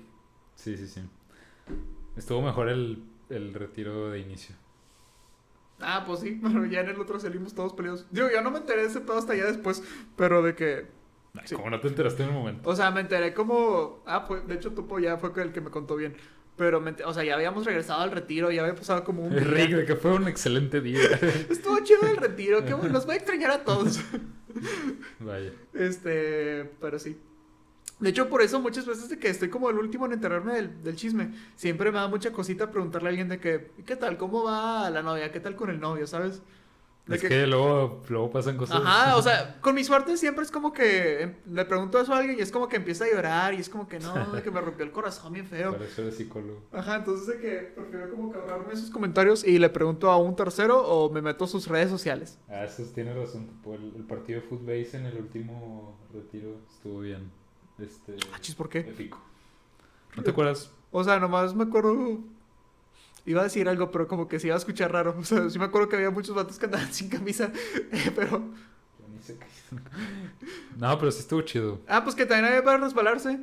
sí, sí, sí. Estuvo mejor el, el retiro de inicio. Ah, pues sí, pero ya en el otro salimos todos peleados. Digo, yo no me enteré de ese pedo hasta ya después, pero de que... Ay, Sí. Como no te enteraste en el momento. O sea, me enteré como... Ah, pues, de hecho, Topo ya fue el que me contó bien. Pero, me o sea, ya habíamos regresado al retiro, ya había pasado como un... Rick, de que fue un excelente día. Estuvo chido el retiro, que bueno, nos va a extrañar a todos. Vaya. Este, pero sí. De hecho, por eso muchas veces de que estoy como el último en enterarme del, del chisme, siempre me da mucha cosita preguntarle a alguien de que, ¿qué tal? ¿Cómo va la novia? ¿Qué tal con el novio? ¿Sabes? De Es que luego, luego pasan cosas. Ajá, o sea, con mi suerte siempre es como que em, le pregunto eso a alguien y es como que empieza a llorar y es como que no, de que me rompió el corazón bien feo. Para eso eres psicólogo. Ajá, entonces de que prefiero como que ahorrarme esos comentarios y le pregunto a un tercero o me meto a sus redes sociales. Ah, eso tiene razón. El, el partido de Footbase en el último retiro estuvo bien. Este. Ah, chis, ¿por qué? Épico. ¿No te acuerdas? O sea, nomás me acuerdo. Iba a decir algo, pero como que se iba a escuchar raro. O sea, sí me acuerdo que había muchos vatos que andaban sin camisa. eh, pero. No, pero sí estuvo chido. Ah, pues que también había para resbalarse.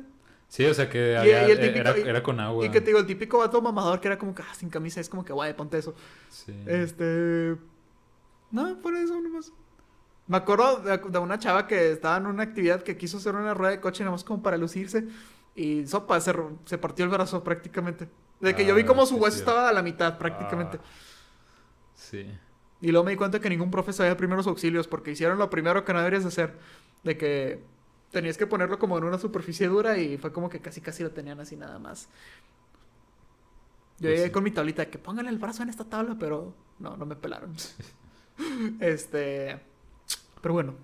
Sí, o sea que había- y el típico- era, con agua. Y que te digo, el típico vato mamador que era como que ah, sin camisa. Es como que, guay, ponte eso. Sí. Este. No, por eso nomás. Me acuerdo de, una chava que estaba en una actividad que quiso hacer una rueda de coche nomás como para lucirse. Y sopa, se, se partió el brazo prácticamente. De que yo vi Ah, como su es hueso estaba a la mitad prácticamente. Ah, sí. Y luego me di cuenta que ningún profe sabía primeros auxilios porque hicieron lo primero que no deberías de hacer. De que tenías que ponerlo como en una superficie dura y fue como que casi casi lo tenían así nada más. Yo Pues llegué sí. con mi tablita de que pónganle el brazo en esta tabla, pero no, no me pelaron. este. Pero bueno,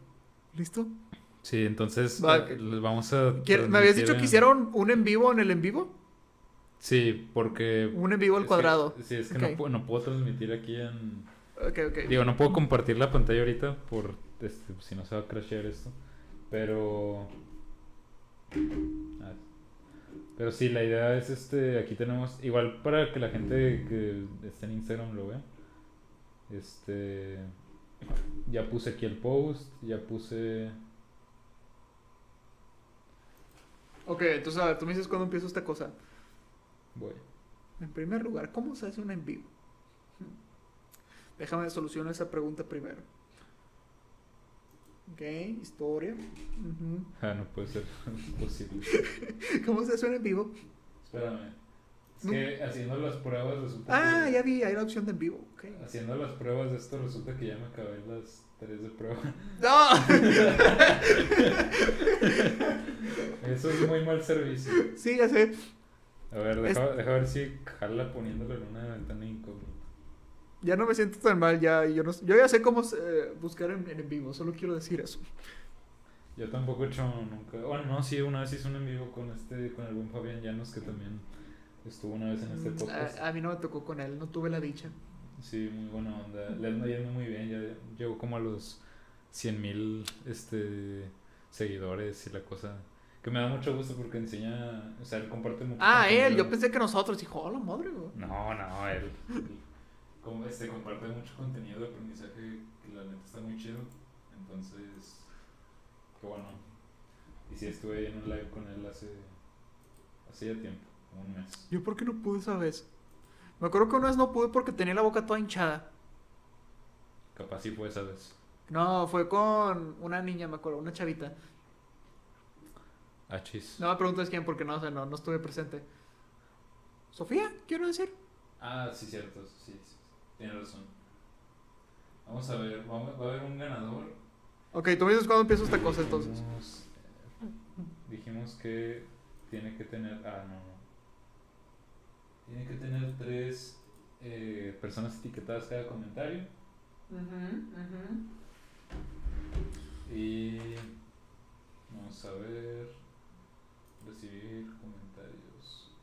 ¿listo? Sí, entonces Va, eh, vamos a. ¿Quiere- ¿Me habías dicho que hicieron un en vivo en el en vivo? Sí, porque. Un en vivo al es que- cuadrado. sí, es que Ok. no, puedo, no puedo transmitir aquí en. Ok, ok. Digo, no puedo compartir la pantalla ahorita por. Este, si no se va a crashear esto. Pero. Pero sí, la idea es este. Aquí tenemos. Igual para que la gente que esté en Instagram lo vea. Este. Ya puse aquí el post. Ya puse. Ok, entonces a ver, tú me dices cuándo empieza esta cosa. Voy. En primer lugar, ¿cómo se hace un en vivo? Déjame solucionar esa pregunta primero. Ok, historia. Ah, no puede ser posible. ¿Cómo se hace un en vivo? Espérame. Es No. que haciendo las pruebas resulta Ah, que- ya vi, hay la opción de en vivo. Haciendo las pruebas de esto resulta que ya me acabé las tres de prueba. ¡No! Eso es muy mal servicio. sí, ya sé. A ver, deja, deja ver si jala poniéndolo en una ventana incógnita. Ya no me siento tan mal, ya. Yo, no, yo ya sé cómo eh, buscar en, en vivo, solo quiero decir eso. Yo tampoco he hecho nunca. Bueno, no, sí, una vez hice un en vivo con este, con el buen Fabián Llanos que también estuvo una vez en este Mm, podcast. A, a mí no me tocó con él, no tuve la dicha. Sí, muy buena onda. Le anda yendo muy bien. Ya llegó como a los 100 mil este, seguidores y la cosa. Que me da mucho gusto porque enseña. O sea, él comparte mucho. Ah, él, yo pensé que nosotros. Dijo, oh, la madre, güey. No, no, él. él como este, comparte mucho contenido de aprendizaje que la neta está muy chido. Entonces, qué bueno. Y sí, estuve en un live con él hace. hace ya tiempo, como un mes. ¿Yo por qué no pude esa vez? Me acuerdo que una vez no pude porque tenía la boca toda hinchada. Capaz sí fue esa vez. No, fue con una niña, me acuerdo, una chavita. Achis. No me preguntes quién porque no, o sea, no, no estuve presente. Sofía, quiero decir. Ah, sí, cierto. Sí, sí. Tienes razón. Vamos a ver. Vamos, va a haber un ganador. Ok, tú me dices cuándo empieza esta cosa entonces. Dijimos, eh, dijimos que tiene que tener. Ah, no, no. Tiene que tener tres eh, personas etiquetadas cada comentario. Y. Vamos a ver. Recibir comentarios.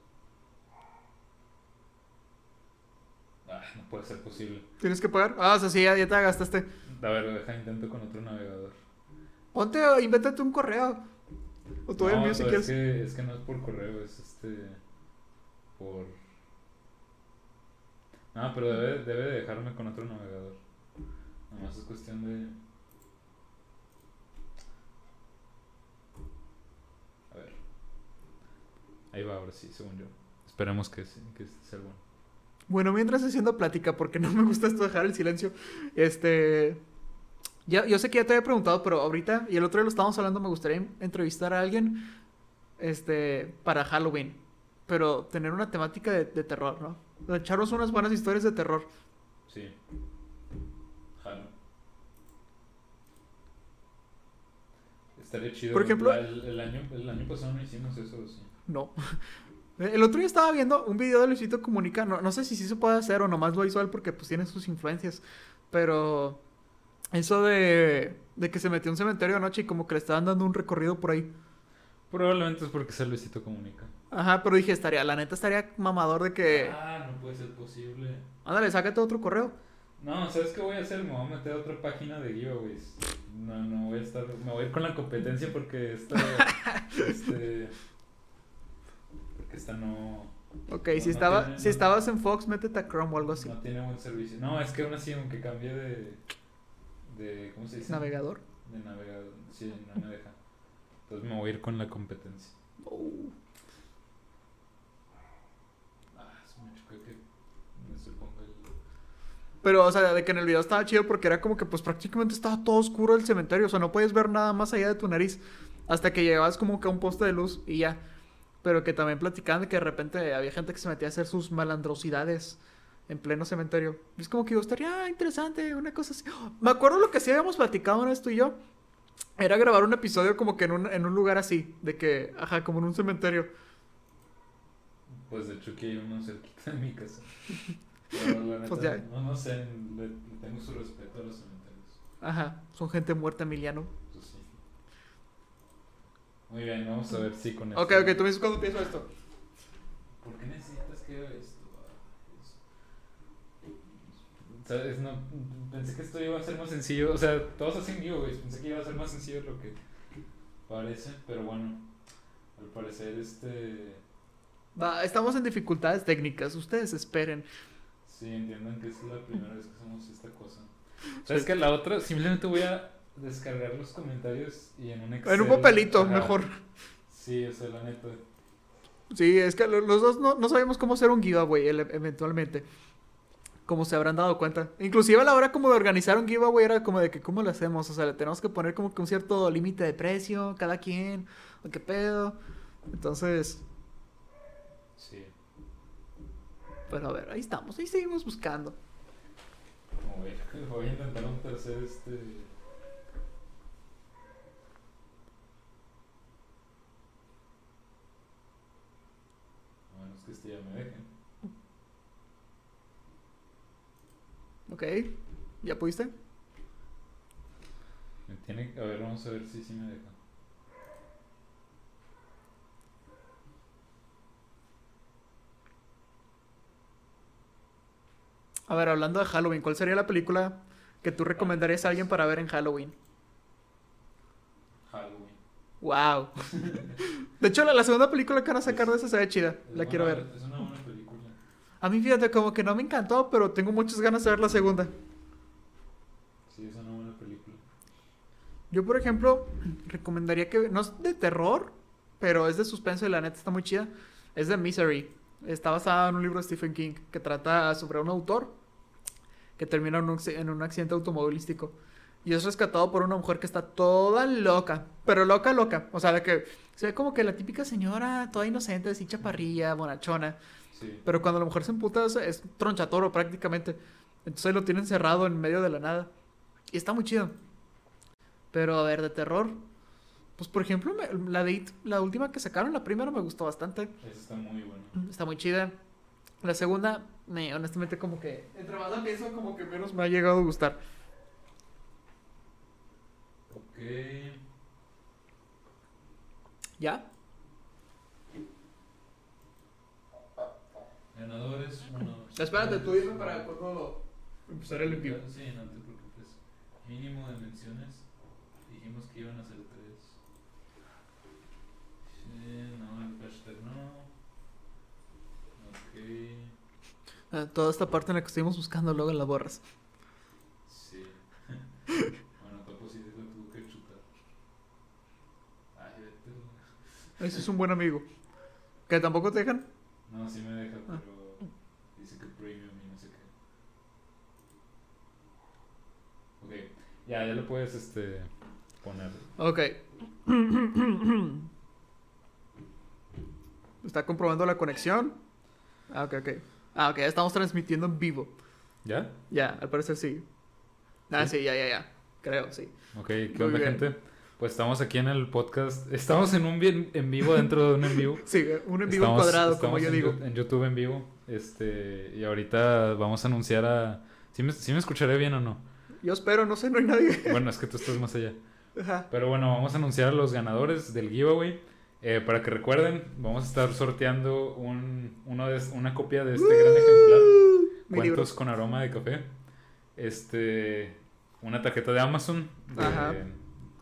Ah, no puede ser posible. ¿Tienes que pagar? Ah, o sea, sí, ya, ya te gastaste. A ver, deja intento con otro navegador. Ponte, invéntate un correo. O tú no, envío si pero es quieres. que, es que no es por correo, es este. Por. No, pero debe, debe de dejarme con otro navegador. Nomás es cuestión de. A ver. Ahí va, ahora sí, según yo. Esperemos que, que sea bueno. Bueno, mientras haciendo plática, porque no me gusta esto dejar el silencio. Este. Ya, yo sé que ya te había preguntado, pero ahorita, y el otro día lo estábamos hablando, me gustaría entrevistar a alguien este, para Halloween. Pero tener una temática de, de terror, ¿no? Echarnos unas buenas historias de terror. Sí. Jalo. Estaría chido. Por ejemplo- El, el año, el año pasado no hicimos eso, sí. No. El otro día estaba viendo un video de Luisito Comunica. No, no sé si sí se puede hacer o nomás lo hizo él porque pues tiene sus influencias. Pero eso de, de que se metió a un cementerio anoche y como que le estaban dando un recorrido por ahí. Probablemente es porque sea Luisito Comunica. Ajá, pero dije, estaría, la neta estaría mamador de que... Ah, no puede ser posible. Ándale, sácate otro correo. No, ¿sabes qué voy a hacer? Me voy a meter a otra página de giveaways. No, no voy a estar. Me voy a ir con la competencia porque esta. este. Porque esta no. Ok, No, si, no estaba, tiene- si no- estabas en Fox, métete a Chrome o algo así. No tiene buen servicio. No, es que aún así, aunque cambie de. de ¿Cómo se dice? Navegador. De navegador. Sí, no me deja. Entonces me voy a ir con la competencia. Oh. Ah, se me chocó que me supongo el. Pero, o sea, de que en el video estaba chido porque era como que pues prácticamente estaba todo oscuro el cementerio. O sea, no puedes ver nada más allá de tu nariz. Hasta que llegabas como que a un poste de luz y ya. Pero que también platicaban de que de repente había gente que se metía a hacer sus malandrosidades en pleno cementerio. Es como que yo estaría interesante, una cosa así. Me acuerdo lo que sí habíamos platicado vez tú y yo. Era grabar un episodio como que en un, en un lugar así. De que, ajá, como en un cementerio. Pues de hecho que hay uno cerquita de mi casa. Pero la neta, Pues ya. No, no sé, le, le tengo su respeto a los cementerios. Ajá, son gente muerta, Emiliano. Sí. Muy bien, vamos a ver si con Ok, esto- ok, tú me dices cuándo empiezo esto. ¿Por qué necesitas que haga esto? Es- ¿Sabes? No, pensé que esto iba a ser más sencillo. O sea, todos hacen giveaways. Pensé que iba a ser más sencillo de lo que parece. Pero bueno, al parecer este... Va, estamos en dificultades técnicas, ustedes esperen. Sí, entiendan que es la primera vez que hacemos esta cosa. ¿Sabes que La otra, simplemente voy a descargar los comentarios y en un Excel. En un papelito, Ajá. mejor. Sí, o sea, la neta. Sí, es que lo- los dos no, no sabemos cómo hacer un giveaway eventualmente. Como se habrán dado cuenta. Inclusive a la hora como de organizar un giveaway era como de que cómo lo hacemos. O sea, le tenemos que poner como que un cierto límite de precio, cada quien, o qué pedo. Entonces, Sí. pues a ver, ahí estamos, ahí seguimos buscando. Como voy, voy a intentar un tercer este. Que este ya me. Ok, ¿ya pudiste? Me tiene, a ver, vamos a ver si sí me deja. A ver, hablando de Halloween, ¿cuál sería la película que tú recomendarías a alguien para ver en? Halloween. Wow. De hecho, la, la segunda película que van a sacar de esa se ve chida. Es La quiero ver. Es una buena película. A mí, fíjate, como que no me encantó, pero tengo muchas ganas de ver la segunda. Sí, es una buena película. Yo, por ejemplo, recomendaría que. No es de terror, pero es de suspenso y la neta está muy chida. Es de Misery. Está basada en un libro de Stephen King que trata sobre un autor que termina en un, acc- en un accidente automovilístico. Y es rescatado por una mujer que está toda loca. Pero loca, loca. O sea, de que se ve como que la típica señora, toda inocente, así chaparrilla, bonachona. Sí. Pero cuando la mujer se emputa es, es tronchatoro prácticamente. Entonces lo tienen cerrado en medio de la nada. Y está muy chido. Pero a ver, de terror. Pues por ejemplo, me- la de It, la última que sacaron, la primera me gustó bastante. Esa está muy buena. Está muy chida. La segunda, me, honestamente, como que. Entre más la pienso, como que menos me ha llegado a gustar. ¿Ya? Ganadores, uno. Espérate, tú dime para cuando empezar el envío. Sí, no te preocupes. Mínimo de menciones. Dijimos que iban a ser tres. Sí, no, el hashtag no. Ok. Ah, toda esta parte en la que estuvimos buscando, luego la borras. Sí. bueno, Topo sí lo tuvo que chutar. Ay, vete. güey. Ese es un buen amigo. ¿Que tampoco te dejan? No, sí me deja, Ah. pero dice que premium y no sé qué. Ok, ya, ya lo puedes este poner. Ok. ¿Está comprobando la conexión? Ah, ok, ok. Ah, ok, ya estamos transmitiendo en vivo. ¿Ya? Ya, al parecer sí. Ah, ¿Sí? sí, ya, ya, ya. Creo, sí. Ok, ¿qué Muy onda, bien. gente? Pues estamos aquí en el podcast. Estamos en un bien en vivo dentro de un en vivo. Sí, un en vivo Estamos- cuadrado, como yo en digo. En YouTube en vivo. Este, y ahorita vamos a anunciar a. ¿Sí me, sí me escucharé bien o no? Yo espero, no sé, no hay nadie. Bueno, es que tú estás más allá. Ajá. Pero bueno, vamos a anunciar a los ganadores del giveaway. Eh, para que recuerden, vamos a estar sorteando un, uno de, una copia de este gran ejemplar. Cuentos con aroma de café. Este, una tarjeta de Amazon de- Ajá.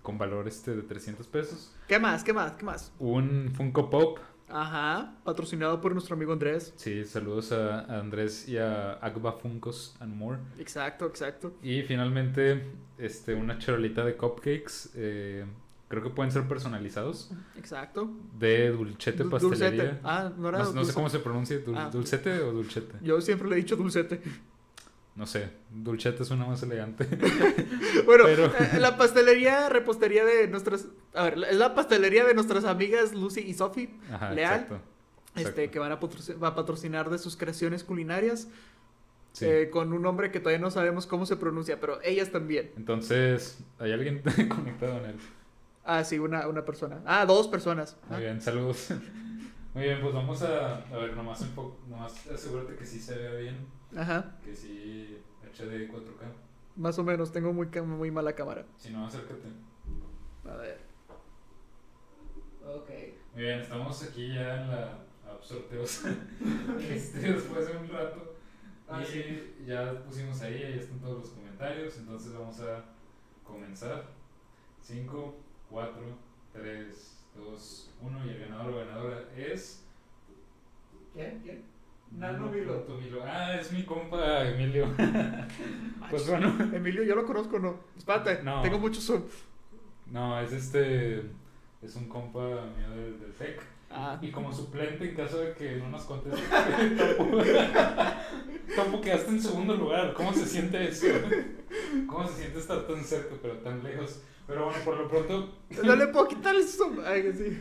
Con valor este de 300 pesos. ¿Qué más? ¿Qué más? ¿Qué más? Un Funko Pop. Ajá. Patrocinado por nuestro amigo Andrés. Sí, saludos a, a Andrés y a Agba Funkos and More. Exacto, exacto. Y finalmente, este, una charolita de cupcakes. eh, creo que pueden ser personalizados. Exacto. De Dulcete Du- Pastelería. Dulcete. Ah, no era No, no sé cómo se pronuncia, dul- Ah. dulcete o dulcete. Yo siempre le he dicho dulcete. No sé, dulcete suena más elegante. Bueno, Pero- eh, la pastelería, repostería de nuestras... A ver, es la pastelería de nuestras amigas Lucy y Sophie, Ajá, Leal. exacto. este, que van a, patroci- va a patrocinar de sus creaciones culinarias Sí. eh, con un nombre que todavía no sabemos cómo se pronuncia, pero ellas también. Entonces, ¿hay alguien conectado en él? Ah, sí, una, una persona. Ah, dos personas. Muy Ah, bien, saludos. Muy bien, pues vamos a, a ver, nomás, un poco, nomás asegúrate que sí se vea bien, Ajá, que sí HD 4K. más o menos, tengo muy, muy mala cámara. Si no, acércate. A ver. Ok. Muy bien, estamos aquí ya en la App Sorteos. este, después de un rato. Ah, y sí. ya pusimos ahí, ahí están todos los comentarios. Entonces vamos a comenzar. 5, 4, 3, 2, 1. Y el ganador o ganadora es. ¿Quién? ¿Quién? Nano Milo. Ah, es mi compa Emilio. pues bueno. Emilio, yo lo conozco, ¿no? Espérate, No. tengo mucho zoom. No, es este. Es un compa mío del, del TEC. Ah, Y como suplente en caso de que no nos conteste, Topo, Topo quedaste en segundo lugar. ¿Cómo se siente eso? ¿Cómo se siente estar tan cerca pero tan lejos? Pero bueno, por lo pronto, no le puedo quitar el zoom. Ay, que sí.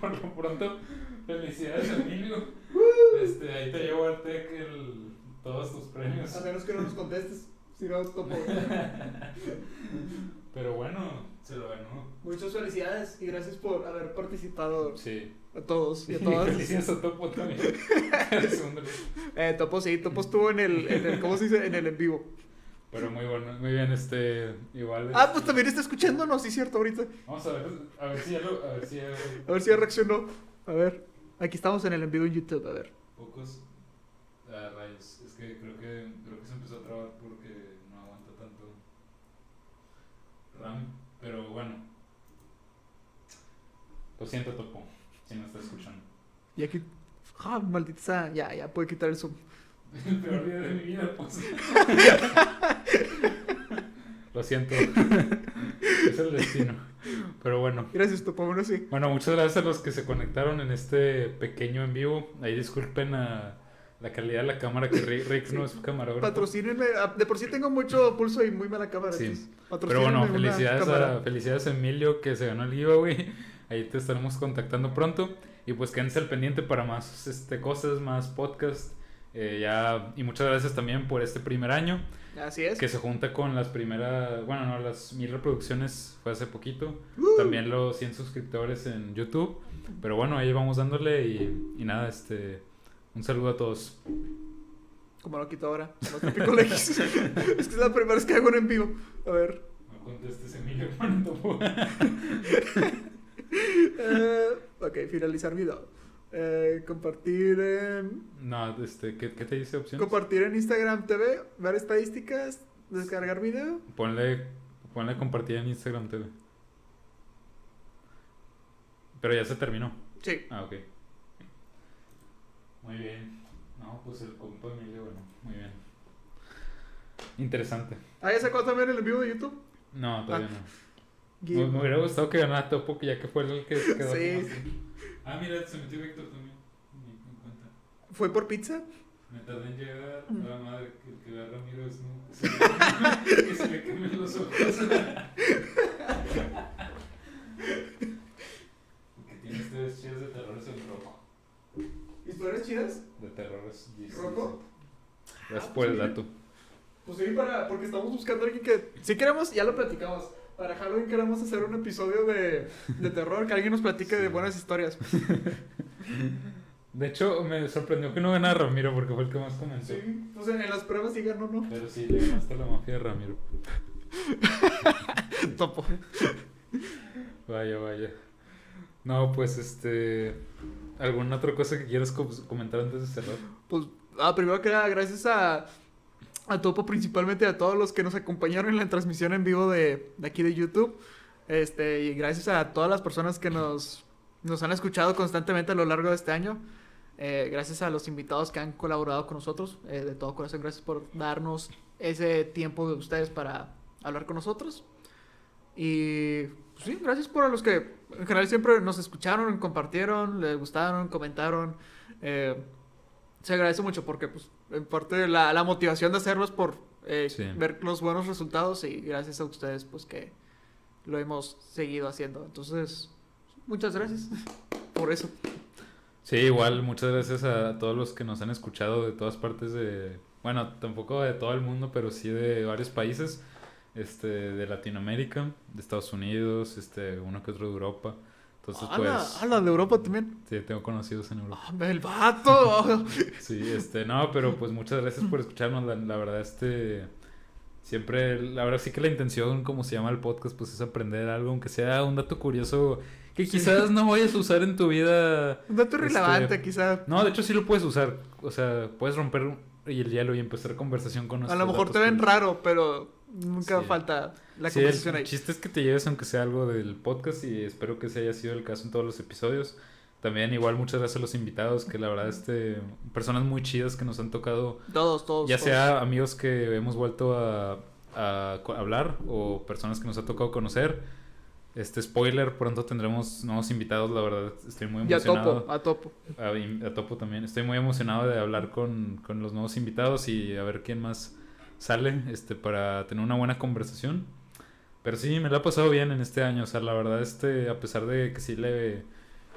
por lo pronto, felicidades Emilio. Este, ahí te llevo al TEC el, todos tus premios. A menos que no nos contestes. Si no, topo. Pero bueno, se lo ganó. Muchas felicidades y gracias por haber participado Sí. a todos y a todas. felicidades a Topo también. Eh, Topo sí, Topo estuvo en el, en el, ¿cómo se dice? En el en vivo. Pero muy bueno, muy bien, este, igual. Ah, este, pues también está escuchándonos, sí, cierto, ahorita. Vamos a ver, a ver si ya lo, a ver si ya A ver si ya reaccionó. A ver, aquí estamos en el en vivo en YouTube, a ver. pocos ah, rayos. Es que creo que creo que se empezó a trabar porque no aguanta tanto RAM, pero bueno. Lo siento, Topo, si no está escuchando. Y aquí, ah, maldita sea, ya, ya puede quitar el zoom. El peor día de mi vida, pues. Lo siento. es el destino. Pero bueno. Gracias, Topo, bueno, sí. Bueno, muchas gracias a los que se conectaron en este pequeño en vivo. Ahí disculpen a la calidad de la cámara, que Rick, no es camarógrafo. Patrocínenme. ah, De por sí tengo mucho pulso y muy mala cámara. Sí. Pero bueno, felicidades a, felicidades a Emilio que se ganó el giveaway. Ahí te estaremos contactando pronto. Y pues quédense al pendiente para más este, cosas, más podcast. Eh, ya, y muchas gracias también por este primer año. Así es. Que se junta con las primeras, bueno, no, las mil reproducciones fue hace poquito. Uh. También los 100 suscriptores en YouTube. Pero bueno, ahí vamos dándole y, y nada, este, un saludo a todos. Como lo quito ahora. No te pico es que es la primera vez que hago un en vivo. A ver. No contestes, Emilio, cuando Eh, ok, finalizar video. Eh, compartir en. No, este, ¿qué, qué te dice opción? Compartir en Instagram TV. Ver estadísticas. Descargar video. Ponle, ponle compartir en Instagram TV. Pero ya se terminó. Sí. Ah, ok. Muy bien. No, pues el compa Emilio, bueno, muy bien. Interesante. Ah, ya sacó también el en vivo de YouTube. No, todavía Ah. no. Me, me hubiera gustado que ganara Topo, que ya que fue el que quedó. Sí. Ah, mira, se metió Víctor también. Ni en cuenta. ¿Fue por pizza? Me tardé en llegar. Mm. La madre que, que vea a Ramiro. Que se le- que se le quemen los ojos. Porque tiene ustedes chidas de terrores en rojo. ¿Historias chidas? De sí, ¿Rojo? sí. Gracias por el dato. Pues sí, para, porque estamos buscando a alguien que. Si queremos, ya lo platicamos. Para Halloween queremos hacer un episodio de, de terror, que alguien nos platique de buenas historias. De hecho, me sorprendió que no ganara Ramiro porque fue el que más comentó. Sí, pues en, en las pruebas sí ganó, ¿no? Pero sí, le ganaste a la mafia de Ramiro. Topo. Vaya, vaya. No, pues este. ¿Alguna otra cosa que quieras co- comentar antes de cerrar? Pues, ah, primero que nada, gracias a, a Topo, principalmente a todos los que nos acompañaron en la transmisión en vivo de, de aquí de YouTube. Este, y gracias a todas las personas que nos, nos han escuchado constantemente a lo largo de este año. Eh, gracias a los invitados que han colaborado con nosotros. eh, de todo corazón, gracias por darnos ese tiempo de ustedes para hablar con nosotros. Y pues, sí, gracias por a los que en general siempre nos escucharon, compartieron, les gustaron, comentaron. Eh, se agradece mucho porque, pues, en parte la, la motivación de hacerlo es por eh, Sí. ver los buenos resultados y gracias a ustedes, pues, que lo hemos seguido haciendo. Entonces, muchas gracias por eso. Sí, igual, muchas gracias a todos los que nos han escuchado de todas partes de. Bueno, tampoco de todo el mundo, pero sí de varios países. Este, de Latinoamérica, de Estados Unidos, este, uno que otro de Europa. Entonces, ¡Hala! pues. ¡Hala! De Europa también. Sí, tengo conocidos en Europa. ¡Ah, ¡El vato! Sí, este, no, pero pues muchas gracias por escucharnos. La, la verdad, este, siempre, la verdad sí que la intención, como se llama el podcast, pues es aprender algo, aunque sea un dato curioso que Sí. quizás no vayas a usar en tu vida. Un dato Este, relevante, quizá. No, de hecho sí lo puedes usar. O sea, puedes romper el hielo y empezar conversación con A nuestros lo mejor te ven curiosos. raro, pero nunca Sí. falta la Sí, conversación el ahí. chiste es que te lleves aunque sea algo del podcast y espero que ese haya sido el caso en todos los episodios. También igual muchas gracias a los invitados que la verdad este personas muy chidas que nos han tocado Todos, todos. ya todos. sea amigos que hemos vuelto a, a hablar o personas que nos ha tocado conocer. Este spoiler, pronto tendremos nuevos invitados, la verdad estoy muy Y a emocionado. topo, a topo. A, a Topo también. Estoy muy emocionado de hablar con, con los nuevos invitados y a ver quién más sale este, para tener una buena conversación. Pero sí, me la he pasado bien en este año. O sea, la verdad, este, a pesar de que sí le,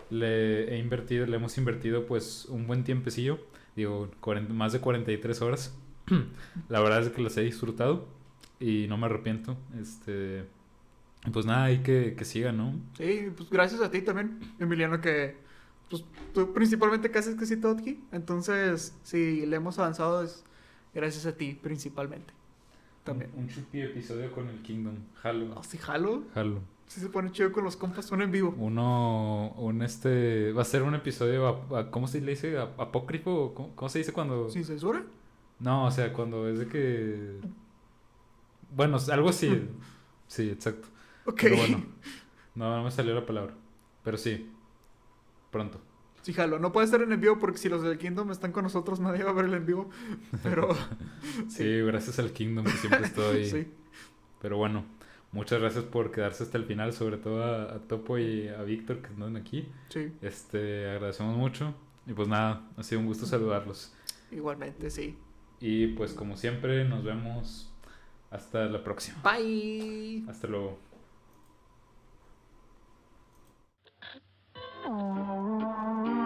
le he invertido, le hemos invertido pues un buen tiempecillo. Digo, 40 más de 43 horas. la verdad es que las he disfrutado y no me arrepiento. Este, pues nada, hay que, que siga, ¿no? Sí, pues gracias a ti también, Emiliano, que pues tú principalmente que haces casi todo aquí. Entonces, si le hemos avanzado es gracias a ti principalmente. También. Un, un chupi episodio con el Kingdom. Halo. Oh, sí, jalo. Halo. Sí se pone chido con los compas, son en vivo. Uno, un este, va a ser un episodio, a- ¿cómo se le dice? ¿Ap- ¿Apócrifo? ¿Cómo, cómo se dice cuando...? ¿Sin censura? No, o sea, cuando es de que... Bueno, algo así. Sí, exacto. Ok. Pero bueno, no, no me salió la palabra. Pero sí, pronto. Sí, jalo. No puede estar en vivo porque si los del Kingdom están con nosotros, nadie va a ver el en vivo. Pero. Sí, gracias al Kingdom que siempre estoy... sí. Pero bueno, Muchas gracias por quedarse hasta el final, sobre todo a, a Topo y a Víctor que andan aquí. Sí, Este, agradecemos mucho. Y pues nada, ha sido un gusto saludarlos. igualmente, sí. Y pues como siempre, nos vemos hasta la próxima. Bye. Hasta luego. Oh.